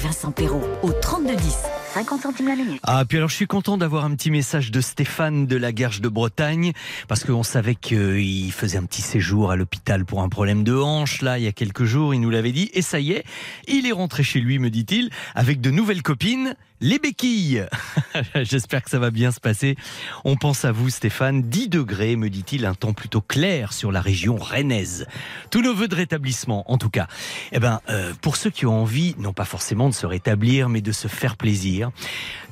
Vincent Perrault au 3210.
50 centimes la minute.
Ah, puis alors je suis content d'avoir un petit message de Stéphane de la Gerge de Bretagne, parce qu'on savait qu'il faisait un petit séjour à l'hôpital pour un problème de hanche, là, il y a quelques jours, il nous l'avait dit, et ça y est, il est rentré chez lui, me dit-il, avec de nouvelles copines, les béquilles. J'espère que ça va bien se passer. On pense à vous, Stéphane. 10 degrés, me dit-il, un temps plutôt clair sur la région rennaise. Tous nos voeux de rétablissement, en tout cas. Eh ben, euh, pour ceux qui ont envie, non pas forcément de se rétablir, mais de se faire plaisir.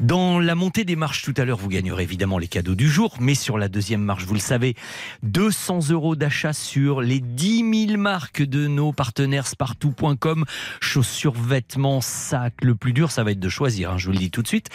Dans la montée des marches tout à l'heure, vous gagnerez évidemment les cadeaux du jour, mais sur la deuxième marche, vous le savez, 200 euros d'achat sur les 10 000 marques de nos partenaires spartou.com, chaussures, vêtements, sacs. Le plus dur, ça va être de choisir, hein, je vous le dis tout de suite.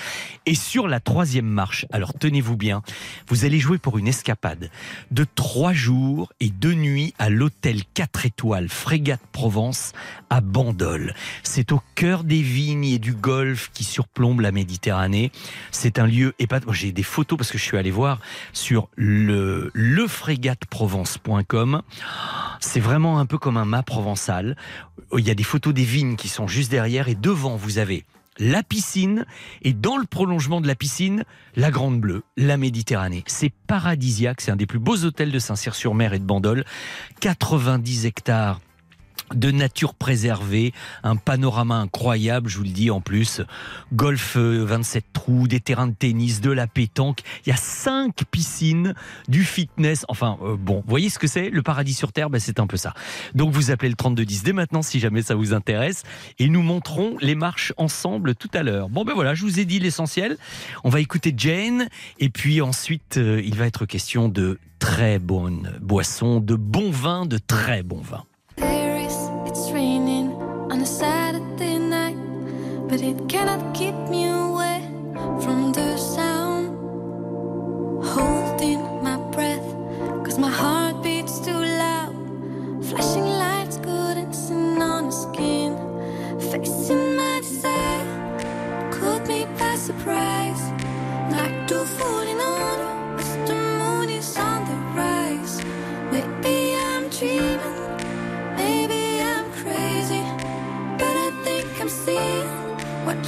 Et sur la troisième marche, alors tenez-vous bien, vous allez jouer pour une escapade de trois jours et deux nuits à l'hôtel 4 étoiles Frégate Provence à Bandol. C'est au cœur des vignes et du golfe qui surplombe la Méditerranée. C'est un lieu épatant. J'ai des photos parce que je suis allé voir sur le lefrégateprovence.com. C'est vraiment un peu comme un mât provençal. Il y a des photos des vignes qui sont juste derrière et devant vous avez la piscine et dans le prolongement de la piscine, la Grande Bleue, la Méditerranée. C'est paradisiaque, c'est un des plus beaux hôtels de Saint-Cyr-sur-Mer et de Bandol. 90 hectares de nature préservée, un panorama incroyable, je vous le dis en plus, golf euh, 27 trous, des terrains de tennis, de la pétanque, il y a cinq piscines, du fitness, enfin euh, bon, vous voyez ce que c'est Le paradis sur Terre, ben, c'est un peu ça. Donc vous appelez le 3210 dès maintenant si jamais ça vous intéresse et nous montrons les marches ensemble tout à l'heure. Bon ben voilà, je vous ai dit l'essentiel. On va écouter Jane et puis ensuite euh, il va être question de très bonnes boissons, de bons vins, de très bons vins.
It's raining on a Saturday night, but it cannot keep me away from the sound. Holding my breath, cause my heart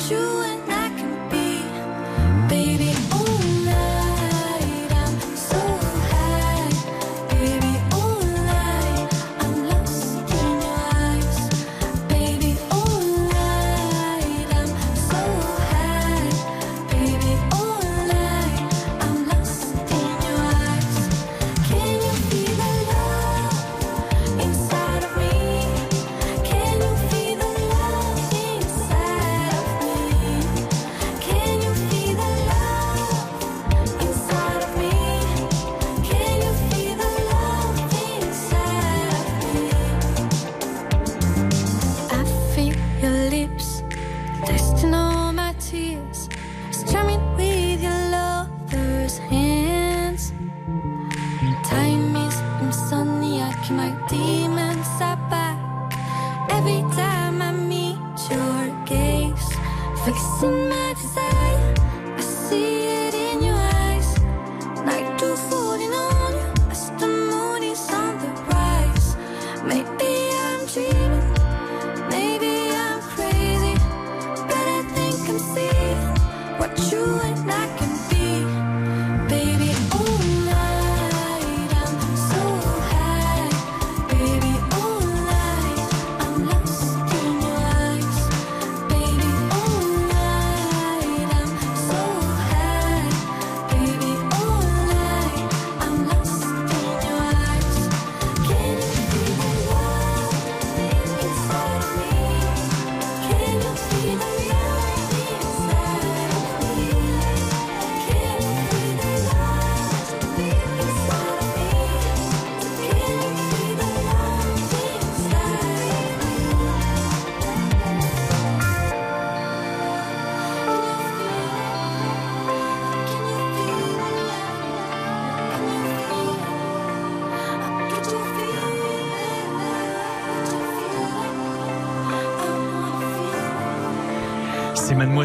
you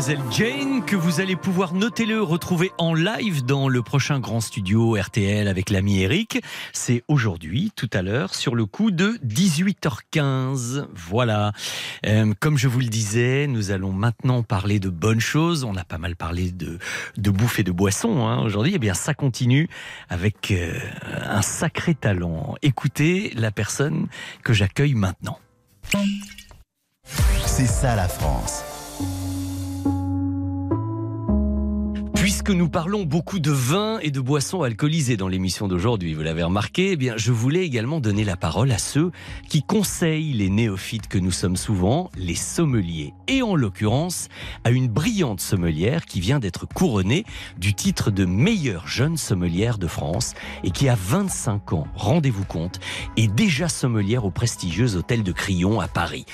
Mademoiselle Jane que vous allez pouvoir, notez-le, retrouver en live dans le prochain grand studio RTL avec l'ami Eric. C'est aujourd'hui, tout à l'heure, sur le coup de 18h15. Voilà. Euh, comme je vous le disais, nous allons maintenant parler de bonnes choses. On a pas mal parlé de, de bouffe et de boisson hein, aujourd'hui. Eh bien, ça continue avec euh, un sacré talent. Écoutez la personne que j'accueille maintenant.
C'est ça la France.
Puisque nous parlons beaucoup de vin et de boissons alcoolisées dans l'émission d'aujourd'hui, vous l'avez remarqué, eh bien, je voulais également donner la parole à ceux qui conseillent les néophytes que nous sommes souvent, les sommeliers. Et en l'occurrence, à une brillante sommelière qui vient d'être couronnée du titre de meilleure jeune sommelière de France et qui a 25 ans, rendez-vous compte, est déjà sommelière au prestigieux hôtel de Crillon à Paris.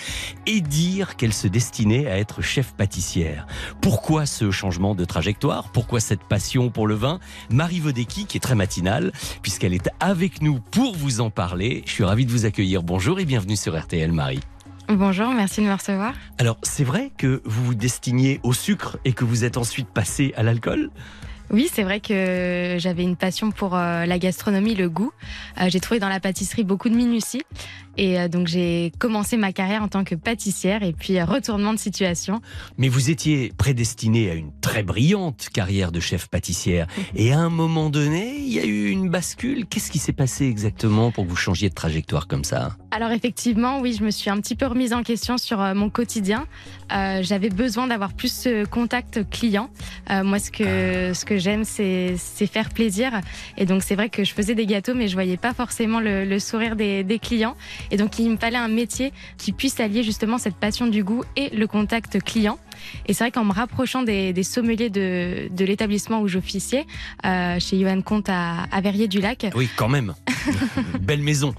Et dire qu'elle se destinait à être chef pâtissière. Pourquoi ce changement de trajectoire? Pourquoi cette passion pour le vin Marie Vodecki, qui est très matinale, puisqu'elle est avec nous pour vous en parler. Je suis ravi de vous accueillir. Bonjour et bienvenue sur RTL, Marie.
Bonjour, merci de me recevoir.
Alors, c'est vrai que vous vous destiniez au sucre et que vous êtes ensuite passé à l'alcool?
Oui, c'est vrai que j'avais une passion pour euh, la gastronomie, le goût. Euh, j'ai trouvé dans la pâtisserie beaucoup de minutie. Et euh, donc j'ai commencé ma carrière en tant que pâtissière et puis retournement de situation.
Mais vous étiez prédestiné à une très brillante carrière de chef pâtissière. Et à un moment donné, il y a eu une bascule. Qu'est-ce qui s'est passé exactement pour que vous changiez de trajectoire comme ça?
Alors effectivement, oui, je me suis un petit peu remise en question sur mon quotidien. J'avais besoin d'avoir plus ce contact client. moi, ce que, ce que j'aime, c'est faire plaisir. Et donc, c'est vrai que je faisais des gâteaux, mais je voyais pas forcément le, le sourire des, des, clients. Et donc, il me fallait un métier qui puisse allier justement cette passion du goût et le contact client. Et c'est vrai qu'en me rapprochant des, des sommeliers de, de l'établissement où j'officiais, euh, chez Johan Comte à, à Verrier-du-Lac.
Oui, quand même. belle maison.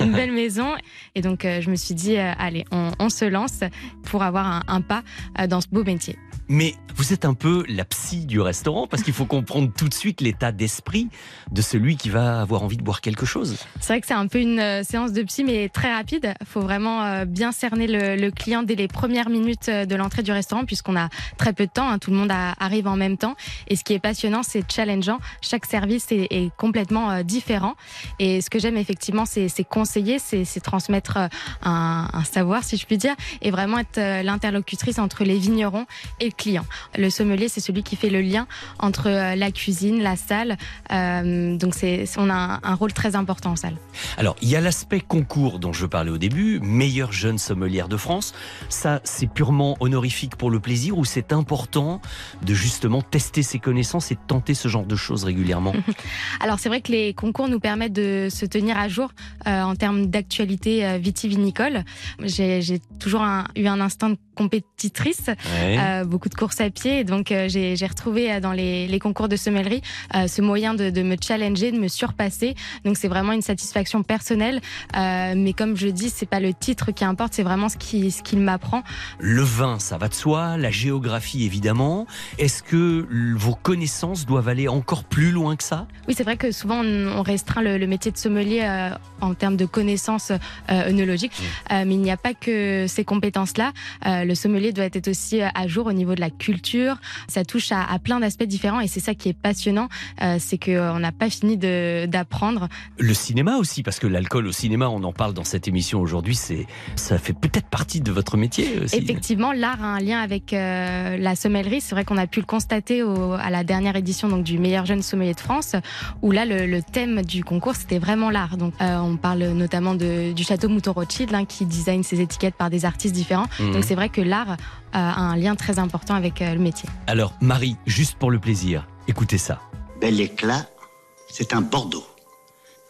Une belle maison. Et donc, euh, je me suis dit, euh, allez, on, on, se lance pour avoir un, un pas dans ce beau métier.
Mais vous êtes un peu la psy du restaurant parce qu'il faut comprendre tout de suite l'état d'esprit de celui qui va avoir envie de boire quelque chose.
C'est vrai que c'est un peu une euh, séance de psy, mais très rapide. Il faut vraiment euh, bien cerner le, client dès les premières minutes euh, de l'entrée du restaurant puisqu'on a très peu de temps. Hein, tout le monde arrive en même temps. Et ce qui est passionnant, c'est challengeant. Chaque service est, complètement différent. Et ce que j'aime effectivement, c'est conseiller, c'est transmettre un, savoir, si je puis dire, et vraiment être l'interlocutrice entre les vignerons et client. Le sommelier, c'est celui qui fait le lien entre la cuisine, la salle. Euh, donc, c'est, on a un, un, rôle très important en salle.
Alors, il y a l'aspect concours dont je parlais au début, meilleure jeune sommelière de France. Ça, c'est purement honorifique pour le plaisir ou c'est important de justement tester ses connaissances et de tenter ce genre de choses régulièrement?
Alors, c'est vrai que les concours nous permettent de se tenir à jour euh, en termes d'actualité euh, vitivinicole. J'ai, j'ai toujours un, eu un instinct de compétitrice, ouais. euh, beaucoup de courses à pied. Et donc, euh, j'ai retrouvé dans les, les, concours de sommellerie euh, ce moyen de, de, me challenger, de me surpasser. Donc, c'est vraiment une satisfaction personnelle. Euh, mais comme je dis, c'est pas le titre qui importe, c'est vraiment ce qu'il ce m'apprend.
Le vin, ça va de soi. La géographie, évidemment. Est-ce que vos connaissances doivent aller encore plus loin que ça?
Oui, c'est vrai que souvent, on, restreint le, le, métier de sommelier euh, en termes de connaissances œnologiques. Mmh. mais il n'y a pas que ces compétences-là. le sommelier doit être aussi à jour au niveau de la culture. Ça touche à, à plein d'aspects différents et c'est ça qui est passionnant, euh, c'est qu'on n'a pas fini d'apprendre.
Le cinéma aussi, parce que l'alcool au cinéma, on en parle dans cette émission aujourd'hui, c'est ça fait peut-être partie de votre métier aussi.
Effectivement, l'art a un lien avec euh, la sommellerie. C'est vrai qu'on a pu le constater au, à la dernière édition donc du meilleur jeune sommelier de France, où là le, le thème du concours c'était vraiment l'art. Donc euh, on parle notamment de, du château Mouton Rothschild hein, qui design ses étiquettes par des artistes différents. Mmh. Donc c'est vrai que l'art un lien très important avec euh, le métier.
Alors Marie, juste pour le plaisir, écoutez ça.
Bel éclat, c'est un Bordeaux.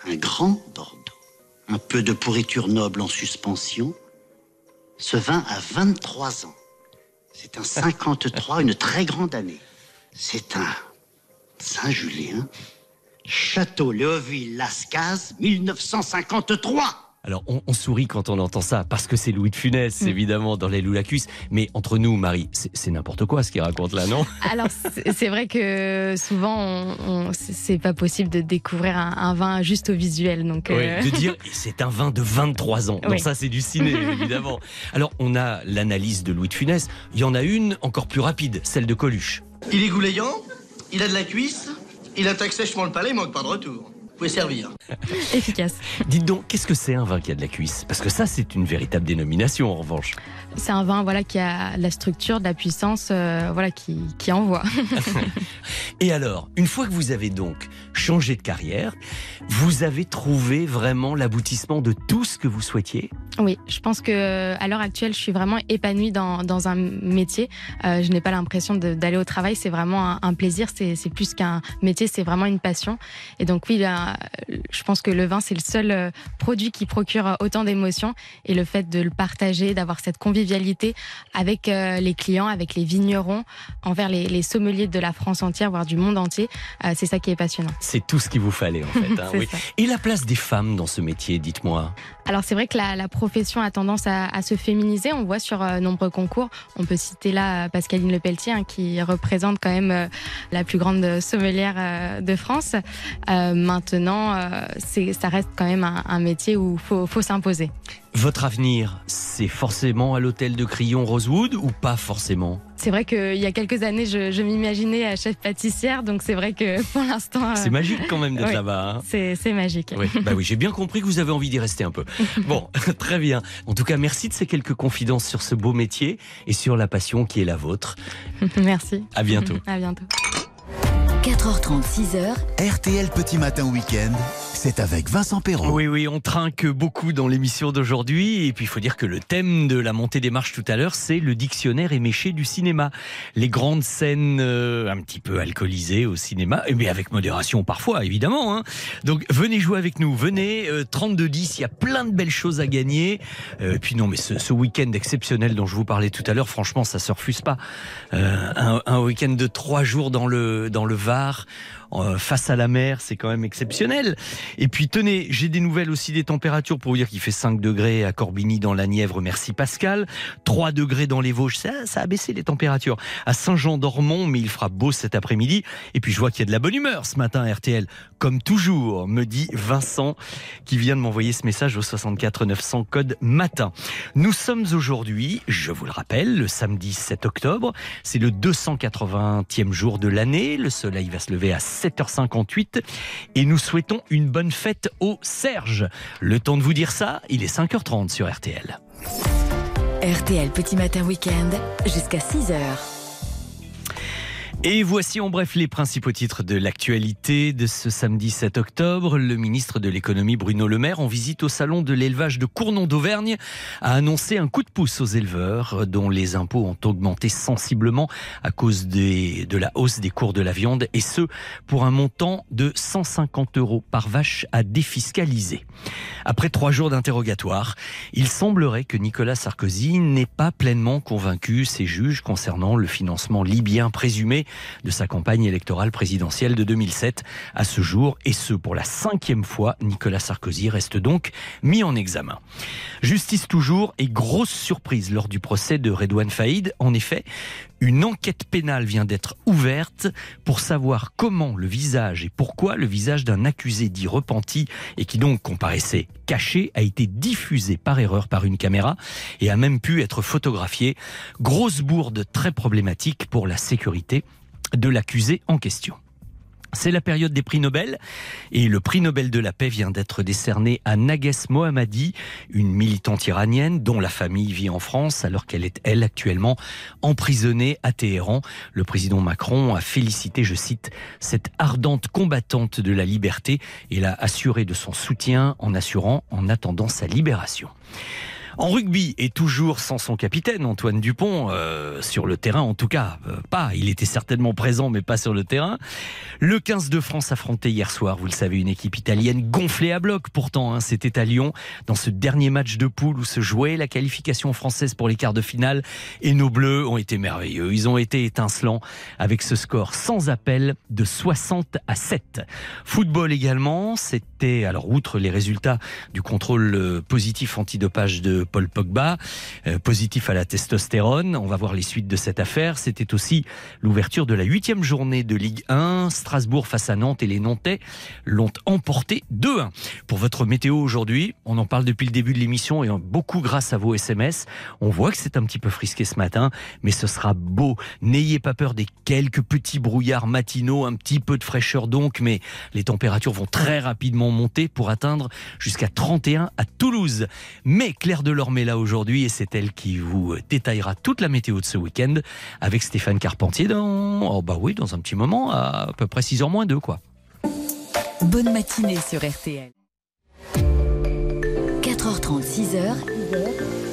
Un grand Bordeaux. Un peu de pourriture noble en suspension. Ce vin a 23 ans. C'est un 53, une très grande année. C'est un Saint-Julien. Château Léoville Lascaz, 1953.
Alors, on, on sourit quand on entend ça, parce que c'est Louis de Funès,
Mm.
évidemment, dans les loups la cuisse. Mais entre nous, Marie, c'est n'importe quoi ce qu'il raconte là, non?
Alors, c'est vrai que souvent, on, on- c'est- pas possible de découvrir un, un vin juste au visuel. Donc,
Oui,
euh,
de dire c'est un vin de 23 ans. Non,
Oui.
ça c'est du ciné, évidemment. Alors, on a l'analyse de Louis de Funès. Il y en a une encore plus rapide, celle de Coluche.
Il est goulayant, il a de la cuisse, il attaque sèchement le palais, il manque pas de retour. Vous pouvez servir.
efficace.
Dites donc, qu'est-ce que c'est un vin qui a de la cuisse? Parce que ça, c'est une véritable dénomination, en revanche.
C'est un vin voilà, qui a de la structure, de la puissance, euh, voilà, qui, qui envoie.
Et alors, une fois que vous avez donc changé de carrière, vous avez trouvé vraiment l'aboutissement de tout ce que vous souhaitiez?
Oui, je pense que à l'heure actuelle, je suis vraiment épanouie dans, dans un métier. Euh, je n'ai pas l'impression d'aller au travail. C'est vraiment un, un plaisir. C'est c'est plus qu'un métier. C'est vraiment une passion. Et donc oui, là, je pense que le vin, c'est le seul euh, produit qui procure autant d'émotions. Et le fait de le partager, d'avoir cette convivialité avec euh, les clients, avec les vignerons, envers les, les sommeliers de la France entière, voire du monde entier, euh, c'est ça qui est passionnant.
C'est tout ce qu'il vous fallait, en fait. hein, oui. Et la place des femmes dans ce métier, dites-moi
Alors c'est vrai que la, la profession a tendance à, à se féminiser. On voit sur euh, nombreux concours. On peut citer là Pascaline Lepelletier hein, qui représente quand même euh, la plus grande sommelière euh, de France. Euh, maintenant, euh, c'est, ça reste quand même un, un métier où faut, faut s'imposer.
Votre avenir, c'est forcément à l'hôtel de Crillon Rosewood ou pas forcément?
C'est vrai qu'il y a quelques années, je, je m'imaginais euh, chef pâtissière, donc c'est vrai que pour l'instant, euh,
C'est magique quand même d'être
oui,
là-bas. hein.
C'est, c'est magique.
Oui, bah oui, j'ai bien compris que vous avez envie d'y rester un peu. Bon, très bien. En tout cas, merci de ces quelques confidences sur ce beau métier et sur la passion qui est la vôtre.
Merci.
À bientôt.
À bientôt.
4h30, 6h,
RTL Petit Matin Week-end, c'est avec Vincent Perrault.
Oui, oui, on trinque beaucoup dans l'émission d'aujourd'hui. Et puis, il faut dire que le thème de la montée des marches tout à l'heure, c'est le dictionnaire éméché du cinéma. Les grandes scènes euh, un petit peu alcoolisées au cinéma, mais avec modération parfois, évidemment. hein. Donc, venez jouer avec nous. Venez, euh, 32-10, il y a plein de belles choses à gagner. Euh, et puis, non, mais ce, ce week-end exceptionnel dont je vous parlais tout à l'heure, franchement, ça se refuse pas. Euh, un, un week-end de trois jours dans le, dans le Var, face à la mer, c'est quand même exceptionnel. Et puis tenez, j'ai des nouvelles aussi des températures pour vous dire qu'il fait 5 degrés à Corbigny dans la Nièvre, merci Pascal. 3 degrés dans les Vosges, ça, ça a baissé les températures. À Saint-Jean-d'Ormont, mais il fera beau cet après-midi. Et puis je vois qu'il y a de la bonne humeur ce matin RTL, comme toujours, me dit Vincent qui vient de m'envoyer ce message au 64 900 code matin. Nous sommes aujourd'hui, je vous le rappelle, le samedi 7 octobre. C'est le 280e jour de l'année. Le soleil va se lever à 7h58 et nous souhaitons une bonne fête au Serge. Le temps de vous dire ça, il est 5h30 sur RTL.
RTL Petit Matin Week-end, jusqu'à 6h.
Et voici en bref les principaux titres de l'actualité de ce samedi 7 octobre. Le ministre de l'économie Bruno Le Maire, en visite au salon de l'élevage de Cournon d'Auvergne, a annoncé un coup de pouce aux éleveurs dont les impôts ont augmenté sensiblement à cause de la hausse des cours de la viande et ce pour un montant de 150 euros par vache à défiscaliser. Après trois jours d'interrogatoire, il semblerait que Nicolas Sarkozy n'ait pas pleinement convaincu ses juges concernant le financement libyen présumé de sa campagne électorale présidentielle de 2007. À ce jour, et ce pour la cinquième fois, Nicolas Sarkozy reste donc mis en examen. Justice toujours et grosse surprise lors du procès de Redouane Faïd. En effet, une enquête pénale vient d'être ouverte pour savoir comment le visage et pourquoi le visage d'un accusé dit repenti et qui donc comparaissait caché a été diffusé par erreur par une caméra et a même pu être photographié. Grosse bourde très problématique pour la sécurité de l'accusé en question. C'est la période des prix Nobel et le prix Nobel de la paix vient d'être décerné à Naguès Mohammadi, une militante iranienne dont la famille vit en France alors qu'elle est elle actuellement emprisonnée à Téhéran. Le président Macron a félicité, je cite, cette ardente combattante de la liberté et l'a assuré de son soutien en assurant en attendant sa libération. En rugby, et toujours sans son capitaine, Antoine Dupont, euh, sur le terrain en tout cas, euh, pas. Il était certainement présent, mais pas sur le terrain. Le 15 de France affrontait hier soir, vous le savez, une équipe italienne gonflée à bloc pourtant. hein. C'était à Lyon, dans ce dernier match de poule où se jouait la qualification française pour les quarts de finale. Et nos Bleus ont été merveilleux. Ils ont été étincelants avec ce score sans appel de 60 à 7. Football également, c'était, alors outre les résultats du contrôle euh, positif antidopage de Paul Pogba, euh, positif à la testostérone, on va voir les suites de cette affaire. C'était aussi l'ouverture de la huitième journée de Ligue 1, Strasbourg face à Nantes et les Nantais l'ont emporté 2-1. Pour votre météo aujourd'hui, on en parle depuis le début de l'émission et beaucoup grâce à vos SMS. On voit que c'est un petit peu frisqué ce matin, mais ce sera beau. N'ayez pas peur des quelques petits brouillards matinaux, un petit peu de fraîcheur donc, mais les températures vont très rapidement monter pour atteindre jusqu'à 31 à Toulouse. Mais Claire Delorme là aujourd'hui et c'est elle qui vous détaillera toute la météo de ce week-end avec Stéphane Carpentier dans, oh bah un petit moment, à, à peu près 6h moins 2 quoi.
Bonne matinée sur RTL. 4h30, 6h.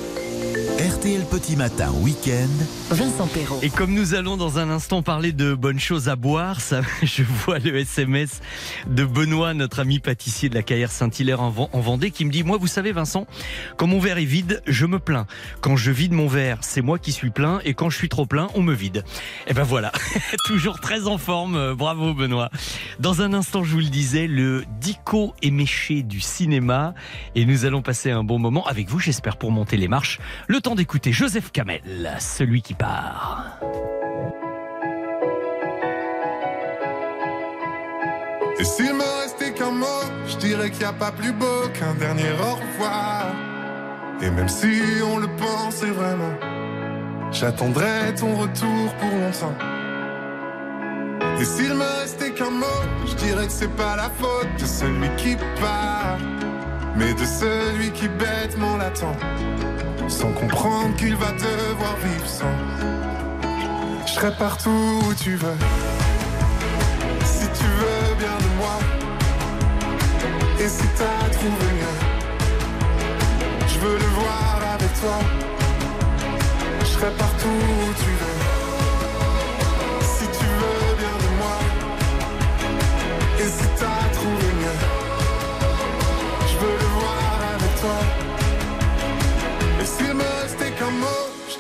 RTL Petit Matin Week-end.
Vincent Perrault.
Et comme nous allons dans un instant parler de bonnes choses à boire, ça, je vois le SMS de Benoît, notre ami pâtissier de la Caillère Saint-Hilaire en Ven- en Vendée, qui me dit Moi, vous savez, Vincent, quand mon verre est vide, je me plains. Quand je vide mon verre, c'est moi qui suis plein. Et quand je suis trop plein, on me vide. Et ben voilà, toujours très en forme. Euh, Bravo, Benoît. Dans un instant, je vous le disais, le dico éméché du cinéma. Et nous allons passer un bon moment avec vous, j'espère, pour monter les marches. Le temps d'écouter Joseph Kamel, celui qui part.
Et s'il me restait qu'un mot, je dirais qu'il n'y a pas plus beau qu'un dernier au revoir. Et même si on le pensait vraiment, j'attendrai ton retour pour longtemps. Et s'il me restait qu'un mot, je dirais que c'est pas la faute de celui qui part, mais de celui qui bêtement l'attend, sans comprendre qu'il va devoir vivre sans. Je serai partout où tu veux. Si tu veux bien de moi. Et si t'as trouvé mieux. Je veux le voir avec toi. Je serai partout où tu veux. Si tu veux bien de moi. Et si t'as trouvé mieux. Je veux le voir avec toi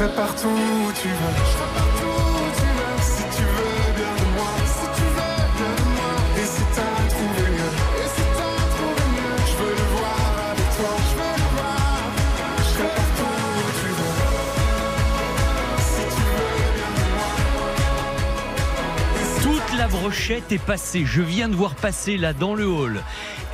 serai partout où tu veux.
La brochette est passée. Je viens de voir passer là dans le hall.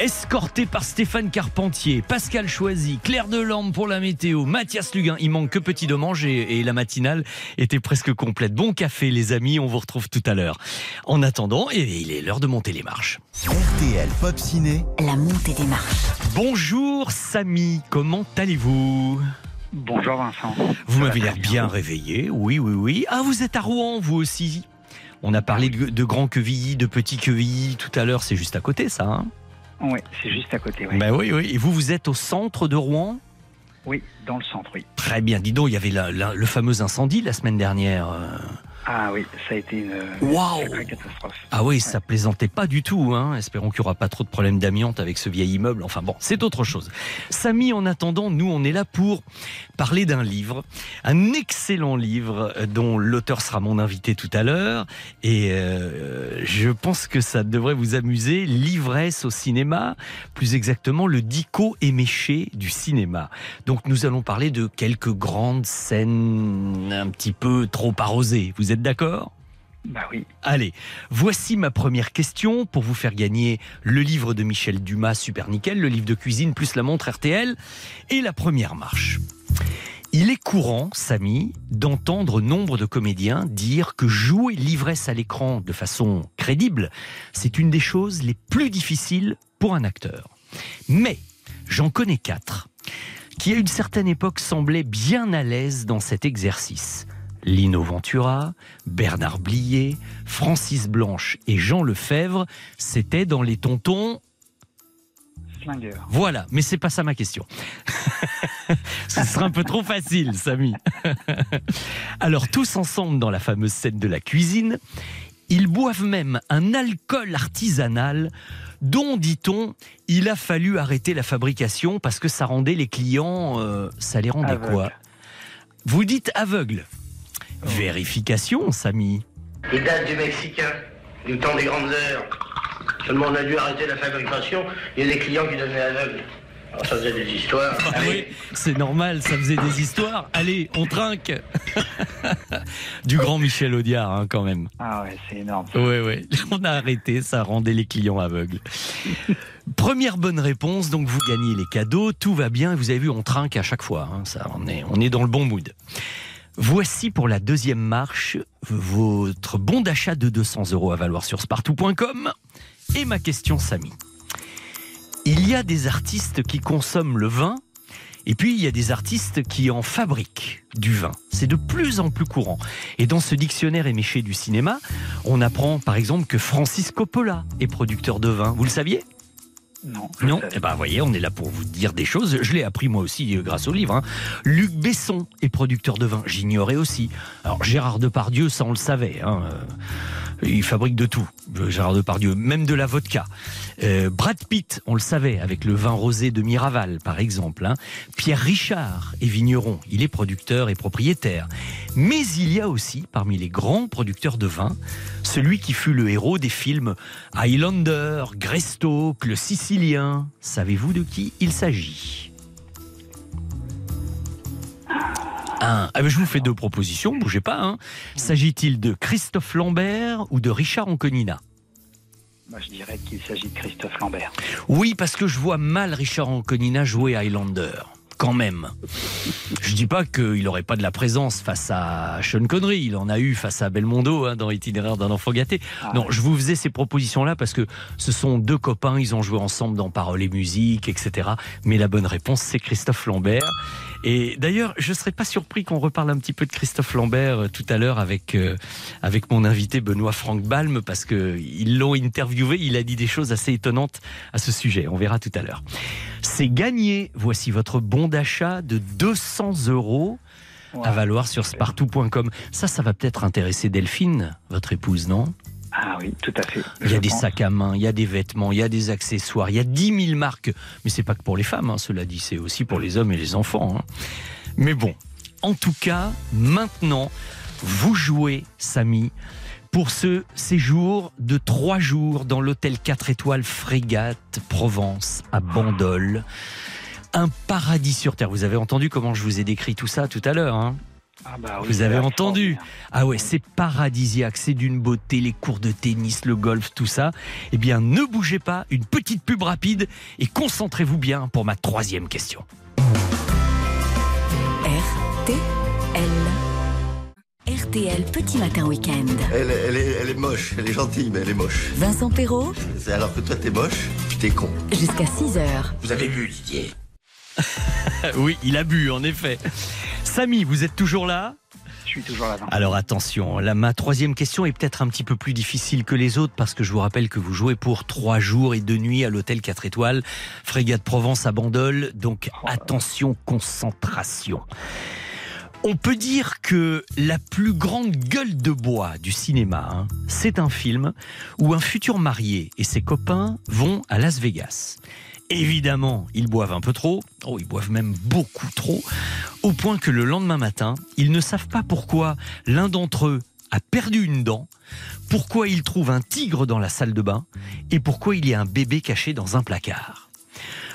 Escorté par Stéphane Carpentier, Pascal Choisy, Claire Delambre pour la météo, Mathias Luguin. Il manque que petit de manger et la matinale était presque complète. Bon café les amis, on vous retrouve tout à l'heure. En attendant, eh, il est l'heure de monter les marches.
RTL Pop Ciné.
La montée des marches.
Bonjour Samy, comment allez-vous?
Bonjour Vincent.
Vous m'avez l'air bien réveillé, oui, oui, oui. Ah, vous êtes à Rouen, vous aussi On a parlé de, de Grand Quevilly, de Petit Quevilly tout à l'heure, c'est juste à côté ça. Hein
Oui, c'est juste à côté. Oui.
Ben oui, oui. Et vous, vous êtes au centre de Rouen
oui, dans le centre, oui.
Très bien. Dis donc, il y avait la- la- le fameux incendie la semaine dernière.
Ah oui, ça a été une, une
Waouh
sacrée catastrophe.
Ah oui, ça plaisantait pas du tout. Hein. Espérons qu'il n'y aura pas trop de problèmes d'amiante avec ce vieil immeuble. Enfin bon, c'est autre chose. Samy, en attendant, nous, on est là pour parler d'un livre, un excellent livre euh, dont l'auteur sera mon invité tout à l'heure. Et euh, je pense que ça devrait vous amuser. L'ivresse au cinéma, plus exactement le dico éméché du cinéma. Donc nous allons parler de quelques grandes scènes un petit peu trop arrosées. Vous êtes d'accord?
Bah oui.
Allez, voici ma première question pour vous faire gagner le livre de Michel Dumas, Super Nickel, le livre de cuisine plus la montre RTL et la première marche. Il est courant, Samy, d'entendre nombre de comédiens dire que jouer l'ivresse à l'écran de façon crédible, c'est une des choses les plus difficiles pour un acteur. Mais j'en connais quatre qui à une certaine époque semblaient bien à l'aise dans cet exercice. Lino Ventura, Bernard Blier, Francis Blanche et Jean Lefebvre, c'était dans les tontons. Voilà, mais c'est pas ça ma question. Ce sera un peu trop facile, Samy. Alors, tous ensemble dans la fameuse scène de la cuisine, ils boivent même un alcool artisanal dont, dit-on, il a fallu arrêter la fabrication parce que ça rendait les clients. euh, ça les rendait quoi? Vous dites aveugle. Vérification, Samy.
Il date du Mexicain, du temps des grandes heures. Seulement on a dû arrêter la fabrication, il y a des clients qui devenaient aveugles. Alors ça faisait des histoires.
Ah oui, c'est normal, ça faisait des histoires. Allez, on trinque. du grand Michel Audiard, hein, quand même.
Ah ouais, c'est énorme.
Oui, oui. On a arrêté, ça rendait les clients aveugles. Première bonne réponse, donc vous gagnez les cadeaux, tout va bien. Vous avez vu, on trinque à chaque fois. hein, ça, on, est, on est dans le bon mood. Voici pour la deuxième marche votre bon d'achat de 200 euros à valoir sur spartou.com. Et ma question, Samy. Il y a des artistes qui consomment le vin et puis, il y a des artistes qui en fabriquent du vin. C'est de plus en plus courant. Et dans ce dictionnaire éméché du cinéma, on apprend par exemple que Francis Coppola est producteur de vin. Vous le saviez?
Non.
non Eh ben, voyez, on est là pour vous dire des choses. Je l'ai appris moi aussi euh, grâce au livre. hein. Luc Besson est producteur de vin. J'ignorais aussi. Alors, Gérard Depardieu, ça on le savait. hein. Il fabrique de tout, Gérard Depardieu, même de la vodka. Euh, Brad Pitt, on le savait, avec le vin rosé de Miraval, par exemple. hein. Pierre Richard est vigneron. Il est producteur et propriétaire. Mais il y a aussi, parmi les grands producteurs de vin, celui qui fut le héros des films Highlander, Greystoke, Le Sicilien. Savez-vous de qui il s'agit? Ah ben, je vous fais deux propositions, bougez pas. hein. S'agit-il de Christophe Lambert ou de Richard Anconina?
Moi, je dirais qu'il s'agit de Christophe Lambert.
Oui, parce que je vois mal Richard Anconina jouer Highlander. Quand même. Je dis pas qu'il n'aurait pas de la présence face à Sean Connery. Il en a eu face à Belmondo hein, dans Itinéraire d'un enfant gâté. non, je vous faisais ces propositions-là parce que ce sont deux copains. Ils ont joué ensemble dans Paroles et musique, etc. Mais la bonne réponse, c'est Christophe Lambert. Et d'ailleurs, je serais pas surpris qu'on reparle un petit peu de Christophe Lambert euh, tout à l'heure avec euh, avec mon invité Benoît Franck Balm parce que ils l'ont interviewé. Il a dit des choses assez étonnantes à ce sujet. On verra tout à l'heure. C'est gagné. Voici votre bon d'achat de 200 euros à valoir sur spartou.com. Ça, ça va peut-être intéresser Delphine, votre épouse, non?
Ah oui, tout à fait.
il y a des
pense.
sacs à main, il y a des vêtements, il y a des accessoires, il y a 10 000 marques. Mais c'est pas que pour les femmes, hein, cela dit, c'est aussi pour les hommes et les enfants. hein. Mais bon, en tout cas, maintenant, vous jouez, Samy, pour ce séjour de trois jours dans l'hôtel 4 étoiles Frégate Provence à Bandol. Un paradis sur terre. Vous avez entendu comment je vous ai décrit tout ça tout à l'heure hein?
Ah bah oui,
vous avez entendu Ah ouais, c'est paradisiaque, c'est d'une beauté, les cours de tennis, le golf, tout ça. Eh bien, ne bougez pas, une petite pub rapide et concentrez-vous bien pour ma troisième question.
RTL. RTL Petit Matin Week-end.
Elle, elle est, elle est moche, elle est gentille, mais elle est moche.
Vincent Perrault,
C'est alors que toi t'es moche, puis t'es con.
jusqu'à 6 heures.
Vous avez vu, Didier
oui, il a bu, en effet. Samy, vous êtes toujours là
Je suis toujours là.
Alors attention, là, ma troisième question est peut-être un petit peu plus difficile que les autres parce que je vous rappelle que vous jouez pour trois jours et deux nuits à l'hôtel 4 étoiles, Frégate Provence à Bandol. Donc attention, concentration. On peut dire que la plus grande gueule de bois du cinéma, hein, c'est un film où un futur marié et ses copains vont à Las Vegas. Évidemment, ils boivent un peu trop, oh, ils boivent même beaucoup trop, au point que le lendemain matin, ils ne savent pas pourquoi l'un d'entre eux a perdu une dent, pourquoi il trouve un tigre dans la salle de bain et pourquoi il y a un bébé caché dans un placard.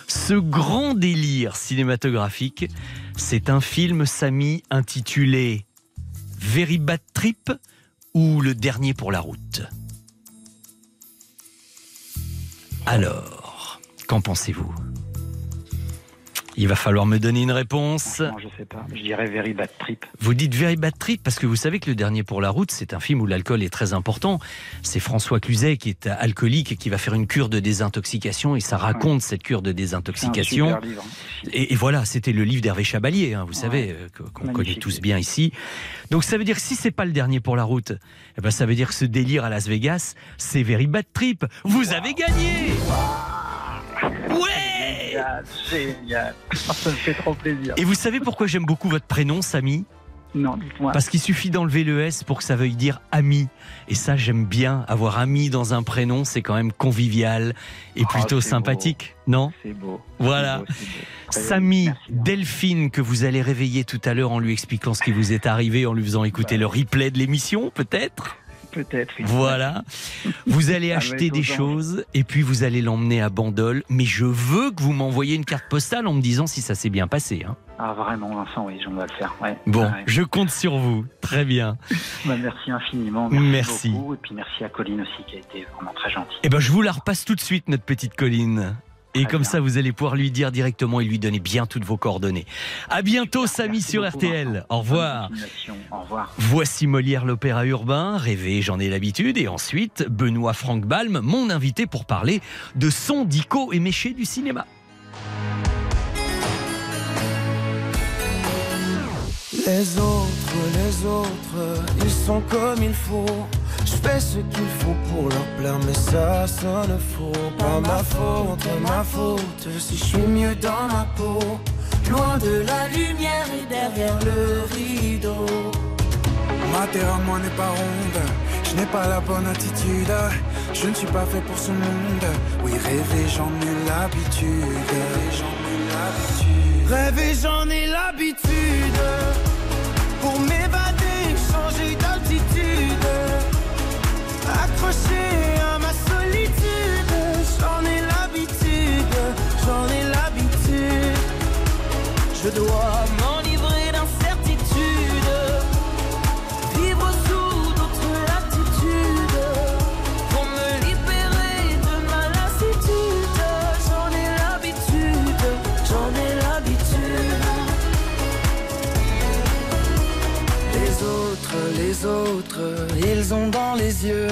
Ce grand délire cinématographique, c'est un film Samy intitulé Very Trip ou Le Dernier pour la route. Alors, qu'en pensez-vous? Il va falloir me donner une réponse.
Non, je sais pas. Je dirais Very Bad Trip.
Vous dites Very Bad Trip parce que vous savez que Le Dernier pour la route, c'est un film où l'alcool est très important. C'est François Cluzet qui est alcoolique et qui va faire une cure de désintoxication et ça raconte cette cure de désintoxication.
Un livre.
Et, et voilà, c'était le livre d'Hervé Chabalier, hein, vous savez, euh, qu'on connaît tous bien ici. Donc ça veut dire que si c'est pas le dernier pour la route, eh ben ça veut dire que ce délire à Las Vegas, c'est Very Bad Trip. Vous avez gagné Ouais
Génial, génial. Ah, Ça me fait trop plaisir.
Et vous savez pourquoi j'aime beaucoup votre prénom, Samy?
Non, dites-moi.
Parce qu'il suffit d'enlever le S pour que ça veuille dire ami. Et ça, j'aime bien. Avoir ami dans un prénom, c'est quand même convivial et
Oh,
plutôt sympathique, non?
C'est beau.
Voilà.
Beau, beau.
Samy,
Merci.
Delphine, que vous allez réveiller tout à l'heure en lui expliquant ce qui vous est arrivé, en lui faisant écouter le replay de l'émission, peut-être?
Peut-être.
Voilà. Vous allez acheter des choses et puis vous allez l'emmener à Bandol. Mais je veux que vous m'envoyiez une carte postale en me disant si ça s'est bien passé. hein.
Ah, vraiment, Vincent, oui, j'en dois le faire. Ouais.
Bon,
Ouais.
je compte sur vous. Très bien.
Bah, merci infiniment. Merci,
Merci.
beaucoup. Et puis merci à Colline aussi qui a été vraiment très gentille.
Eh ben, je vous la repasse tout de suite, notre petite Colline. Et comme ça, vous allez pouvoir lui dire directement et lui donner bien toutes vos coordonnées. À bientôt, Samy, sur
beaucoup,
RTL.
Vincent.
Au revoir.
Au.
Voici Molière l'opéra urbain, rêvé, j'en ai l'habitude, et ensuite Benoît Franck Balm, mon invité pour parler de son dico éméché du cinéma.
Les autres, les autres, ils sont comme il faut. Je fais ce qu'il faut pour leur plaire, mais ça sonne faux. Pas ma faute, ma faute, si je suis mieux dans ma peau. Loin de la lumière et derrière le rideau. Ma terre à moi n'est pas ronde, je n'ai pas la bonne attitude. Je ne suis pas fait pour ce monde. Oui, rêver, j'en ai l'habitude. J'en ai l'habitude. Rêver, j'en ai l'habitude. Pour m'évader, À ma solitude. J'en ai l'habitude, j'en ai l'habitude. Je dois m'enivrer d'incertitude. Vivre sous d'autres latitudes. Pour me libérer de ma lassitude. J'en ai l'habitude, j'en ai l'habitude. Les autres, les autres, ils ont dans les yeux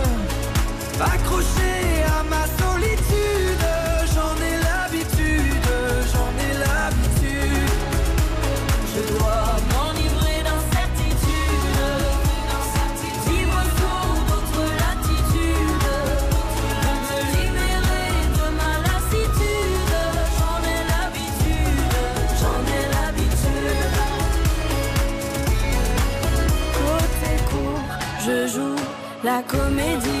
Accroché à ma solitude. J'en ai l'habitude, j'en ai l'habitude. Je dois m'enivrer d'incertitude. Vivre sous d'autres latitudes. Pour me libérer de ma lassitude. J'en ai l'habitude, j'en ai l'habitude. Côté court, je joue la comédie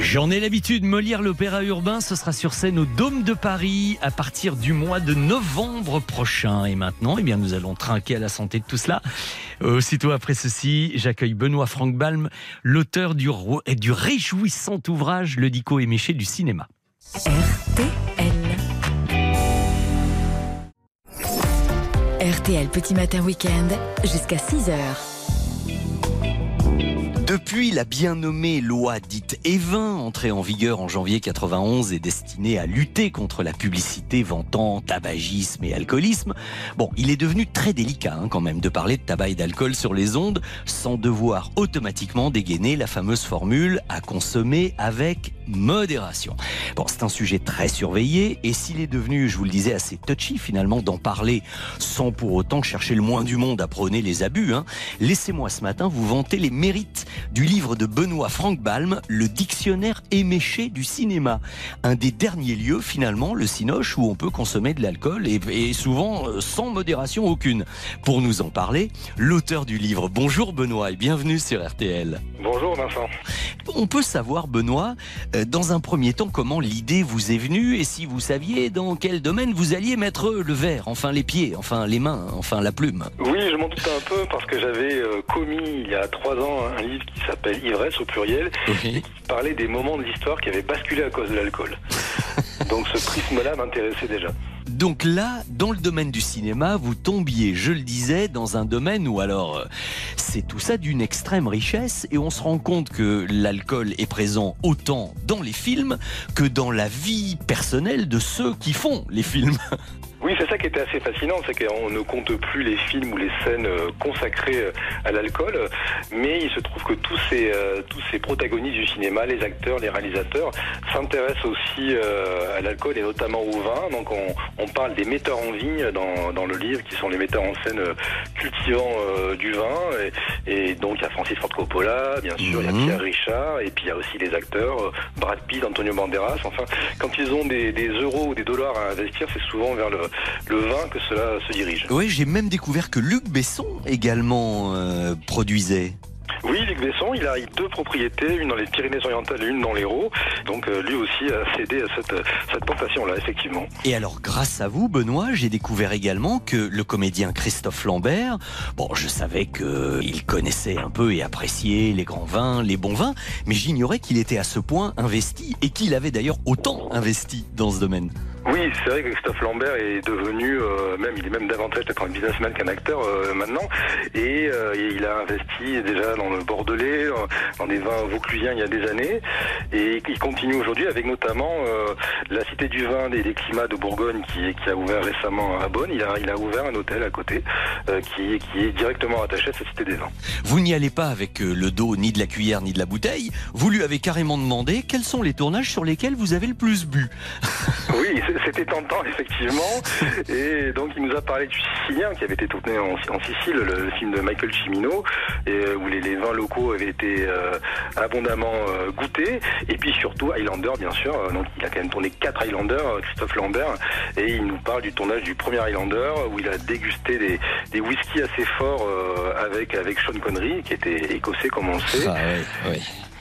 J'en ai l'habitude, Molière l'opéra urbain, ce sera sur scène au Dôme de Paris à partir du mois de novembre prochain. Et maintenant, eh bien, nous allons trinquer à la santé de tout cela. Euh, Aussitôt après ceci, j'accueille Benoît Franck Balm, l'auteur du, ro- du réjouissant ouvrage Le Dico éméché du cinéma.
RTL Petit Matin Week-end jusqu'à 6h.
Depuis la bien nommée loi dite Evin, entrée en vigueur en janvier 91 et destinée à lutter contre la publicité vantant tabagisme et alcoolisme, bon, il est devenu très délicat hein, quand même de parler de tabac et d'alcool sur les ondes sans devoir automatiquement dégainer la fameuse formule à consommer avec modération. Bon, c'est un sujet très surveillé et s'il est devenu, je vous le disais, assez touchy finalement d'en parler sans pour autant chercher le moins du monde à prôner les abus, hein, laissez-moi ce matin vous vanter les mérites du livre de Benoît Frank Balm, Le dictionnaire éméché du cinéma. Un des derniers lieux finalement, le Cinoche, où on peut consommer de l'alcool et, et souvent euh, sans modération aucune. Pour nous en parler, l'auteur du livre. Bonjour Benoît et bienvenue sur RTL.
Bonjour Vincent.
On peut savoir, Benoît, euh, dans un premier temps, comment l'idée vous est venue et si vous saviez dans quel domaine vous alliez mettre le verre, enfin les pieds, enfin les mains, enfin la plume?
Oui, je m'en doute un peu parce que j'avais euh, commis il y a trois ans un livre qui s'appelle Ivresse au pluriel et qui parlait des moments de l'histoire qui avaient basculé à cause de l'alcool. Donc ce prisme-là m'intéressait déjà.
Donc là, dans le domaine du cinéma, vous tombiez, je le disais, dans un domaine où alors c'est tout ça d'une extrême richesse et on se rend compte que l'alcool est présent autant dans les films que dans la vie personnelle de ceux qui font les films.
Oui, c'est ça qui était assez fascinant, c'est qu'on ne compte plus les films ou les scènes euh, consacrées euh, à l'alcool, mais il se trouve que tous ces, euh, tous ces protagonistes du cinéma, les acteurs, les réalisateurs, s'intéressent aussi à l'alcool et notamment au vin. Donc on, on parle des metteurs en vigne dans, dans le livre, qui sont les metteurs en scène cultivant du vin. Et, et donc il y a Francis Ford Coppola, bien sûr, il y a
Mhm.
Pierre Richard, et puis il y a aussi les acteurs, Brad Pitt, Antonio Banderas. Enfin, quand ils ont des, des euros ou des dollars à investir, c'est souvent vers le, le vin que cela se dirige.
Oui, j'ai même découvert que Luc Besson également euh, produisait.
Oui, Luc Besson, il a deux propriétés, une dans les Pyrénées-Orientales et une dans l'Hérault. Donc euh, lui aussi a cédé à cette, cette tentation-là, effectivement.
Et alors, grâce à vous, Benoît, j'ai découvert également que le comédien Christophe Lambert, bon, je savais qu'il connaissait un peu et appréciait les grands vins, les bons vins, mais j'ignorais qu'il était à ce point investi et qu'il avait d'ailleurs autant investi dans ce domaine.
Oui, c'est vrai que Christophe Lambert est devenu, euh, même il est même davantage peut-être un businessman qu'un acteur euh, maintenant, et, euh, et il a investi déjà dans le Bordelais, dans des vins vauclusiens il y a des années, et il continue aujourd'hui avec notamment la Cité du Vin des, des Climats de Bourgogne qui, qui a ouvert récemment à Bonn. Il a, il a ouvert un hôtel à côté qui, qui est directement attaché à cette Cité des Vins.
Vous n'y allez pas avec le dos ni de la cuillère ni de la bouteille, vous lui avez carrément demandé quels sont les tournages sur lesquels vous avez le plus bu.
Oui, c'était tentant, effectivement. Et donc, il nous a parlé du Sicilien, qui avait été tourné en, Sicile, le, film de Michael Cimino, et, euh, où les, vins locaux avaient été euh, abondamment euh, goûtés. Et puis surtout, Highlander, bien sûr. Donc, il a quand même tourné quatre Highlander, euh, Christophe Lambert. Et il nous parle du tournage du premier Highlander, où il a dégusté des, whiskies assez forts avec, Sean Connery, qui était écossais, comme on le sait.
Ah.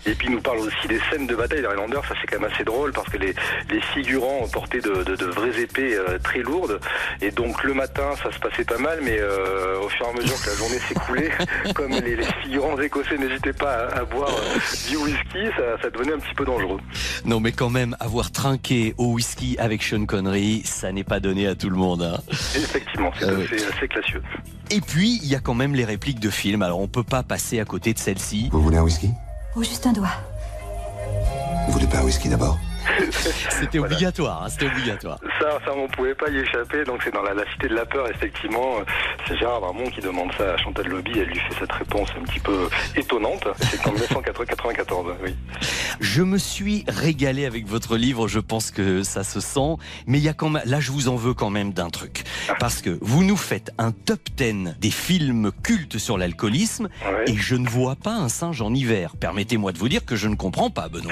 Et puis il nous parle aussi des scènes de bataille des Highlanders, ça c'est quand même assez drôle parce que les, les figurants portaient de, de, de vraies épées euh, très lourdes et donc le matin ça se passait pas mal mais euh, au fur et à mesure que la journée s'écoulait, comme les, les figurants écossais n'hésitaient pas à, à boire euh, du whisky, ça, ça devenait un petit peu dangereux.
Non mais quand même, avoir trinqué au whisky avec Sean Connery, ça n'est pas donné à tout le monde. hein.
Effectivement, c'est
Ah oui.
assez classieux.
Et puis, il y a quand même les répliques de films, alors on peut pas passer à côté de celle-ci.
Vous voulez un whisky?
Juste un doigt.
Vous voulez pas un whisky d'abord?
C'était obligatoire, hein, c'était obligatoire.
Ça, ça, on pouvait pas y échapper. Donc, c'est dans la, la Cité de la Peur, effectivement. C'est Gérard Darmon qui demande ça à Chantal Lobby. Elle lui fait cette réponse un petit peu étonnante. C'est en 1994, oui.
Je me suis régalé avec votre livre, je pense que ça se sent, mais il y a quand même, là je vous en veux quand même d'un truc. Parce que vous nous faites un top 10 des films cultes sur l'alcoolisme et je ne vois pas un singe en hiver. Permettez-moi de vous dire que je ne comprends pas, Benoît.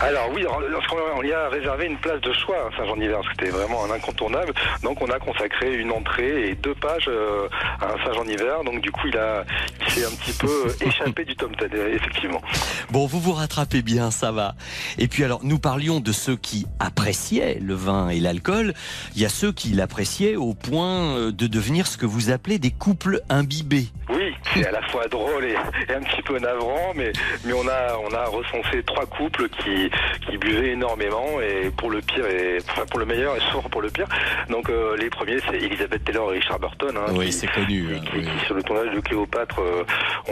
Alors oui, alors, on y a réservé une place de choix à Saint-Jean-d'Hiver, c'était vraiment un incontournable. Donc on a consacré une entrée et deux pages euh, à un Saint-Jean-d'Hiver. Donc du coup, il a, il s'est un petit peu échappé du tome 10, euh, effectivement.
Bon, vous vous rattrapez bien, ça va. Et puis alors, nous parlions de ceux qui appréciaient le vin et l'alcool. Il y a ceux qui l'appréciaient au point euh, de devenir ce que vous appelez des couples imbibés.
Oui, c'est à la fois drôle et, et un petit peu navrant, mais, mais on, a, on a recensé trois couples qui, qui buvaient énormément, et pour le pire, et, enfin pour le meilleur et souvent pour le pire. Donc euh, les premiers, c'est Elizabeth Taylor et Richard Burton. hein,
Oui,
qui-
c'est connu. hein,
qui, qui, sur le tournage de Cléopâtre euh,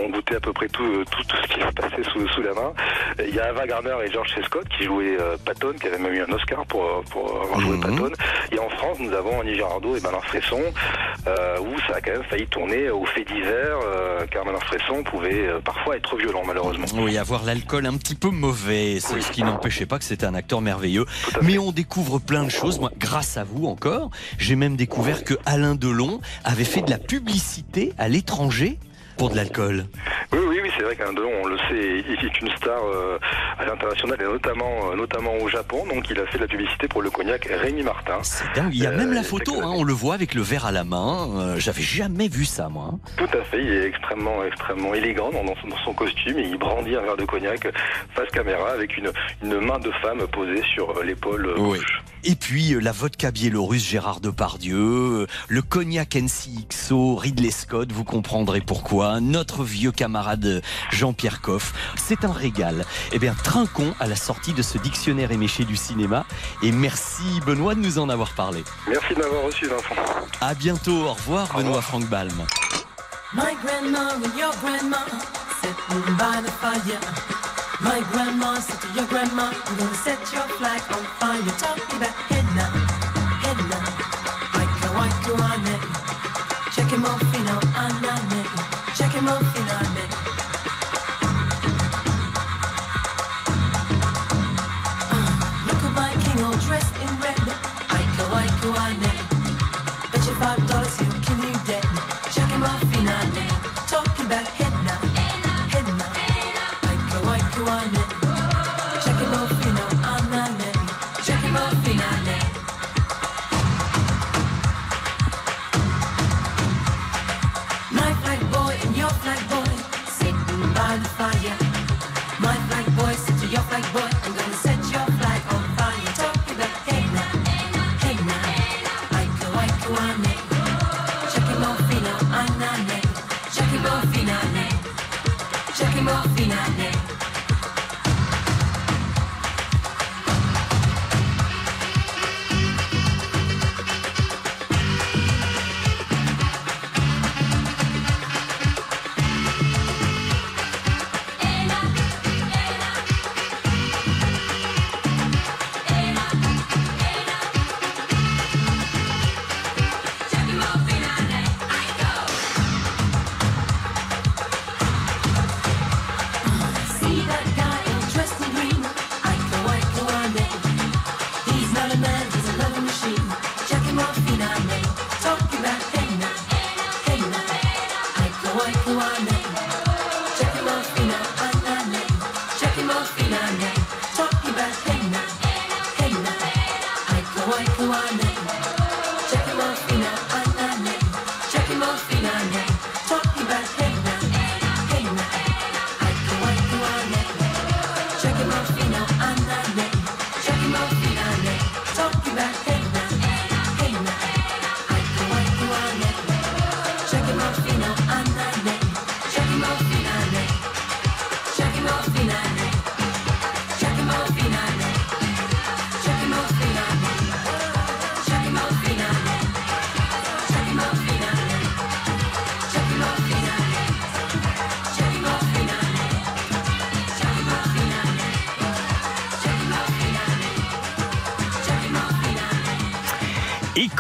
ont goûté à peu près tout, euh, tout, tout ce qui se passait sous, sous la main. Il y a Ava Gardner et George C. Scott qui jouaient euh, Patton, qui avait même eu un Oscar pour, euh, pour avoir joué Patton. Et en France, nous avons Annie Girardot et Malin Fresson, euh, où ça a quand même failli tourner au fait divers, car Malin Fresson pouvait parfois être violent, malheureusement.
Oui, avoir l'alcool un petit peu mauvais, c'est ce qui n'empêchait pas que c'était un acteur merveilleux. Mais on découvre plein de choses. Moi, grâce à vous encore, j'ai même découvert que Alain Delon avait fait de la publicité à l'étranger pour de l'alcool.
Oui, oui, oui, c'est vrai qu'Alain Delon, on le sait, il est une star euh, à l'international et notamment, euh, notamment au Japon. Donc, il a fait de la publicité pour le cognac Rémi Martin.
C'est dingue. Il y a même
Euh,
la photo, hein, on le voit avec le verre à la main. Euh, J'avais jamais vu ça, moi.
Tout à fait, il est extrêmement, extrêmement élégant dans, dans son, dans son costume et il brandit un verre de cognac face caméra avec une, une main de femme posée sur euh, l'épaule euh,
Oui.
gauche.
Et puis euh, la vodka biélorusse Gérard Depardieu, euh, le cognac NCXO Ridley Scott, vous comprendrez pourquoi, notre vieux camarade Jean-Pierre Coff, c'est un régal. Eh bien, trinquons à la sortie de ce dictionnaire éméché du cinéma et merci Benoît de nous en avoir parlé.
Merci de m'avoir reçu, Vincent.
À bientôt, au revoir Benoît Franck Balm.
My grandma and your grandma sitting by the fire. My grandma said to your grandma, I'm gonna set your flag on fire. Talking about head now,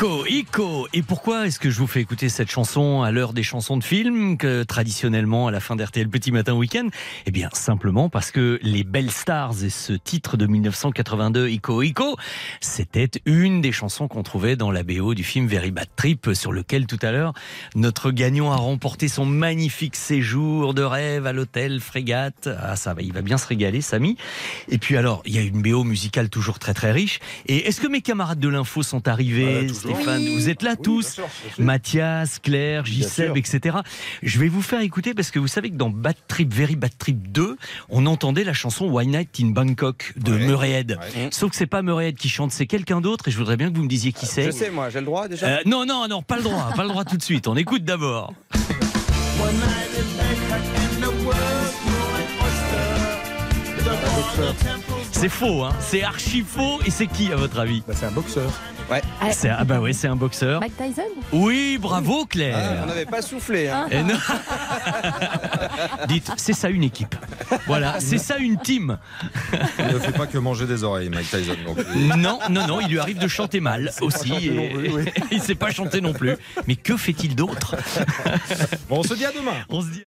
Ico, Ico. Et pourquoi est-ce que je vous fais écouter cette chanson à l'heure des chansons de films que traditionnellement à la fin d'RTL Petit Matin Week-end? Eh bien, simplement parce que les Belles Stars et ce titre de 1982, Ico, Ico, c'était une des chansons qu'on trouvait dans la BO du film Very Bad Trip sur lequel tout à l'heure notre gagnant a remporté son magnifique séjour de rêve à l'hôtel Frégate. Ah, ça va, il va bien se régaler, Samy. Et puis alors, il y a une BO musicale toujours très très riche. Et est-ce que mes camarades de l'info sont arrivés Stéphane,
Oui.
vous êtes là
Oui,
tous
sûr.
Mathias, Claire, Gisèle, etc. Je vais vous faire écouter parce que vous savez que dans Bad Trip, Very Bad Trip 2, on entendait la chanson Why Night in Bangkok de
Ouais.
Murray Head.
Ouais.
Sauf que c'est pas Murray Head qui chante, c'est quelqu'un d'autre et je voudrais bien que vous me disiez qui c'est.
Je sais, moi, j'ai le droit déjà.
Euh, non, non, non, pas le droit, pas le droit tout de suite. On écoute d'abord. C'est faux, hein C'est archi faux. Et c'est qui, à votre avis
C'est un boxeur.
Ouais. C'est, ah bah ouais, c'est un boxeur.
Mike Tyson
Oui, bravo Claire.
Ah, on n'avait pas soufflé. Hein.
Et non. Dites, c'est ça une équipe. Voilà, c'est ça une team.
Il ne fait pas que manger des oreilles, Mike Tyson. Donc.
Non, non, non, il lui arrive de chanter mal aussi.
chanter non
et-
plus, oui.
il sait pas chanter non plus. Mais que fait-il d'autre?
Bon, on se dit à demain.
On se dit.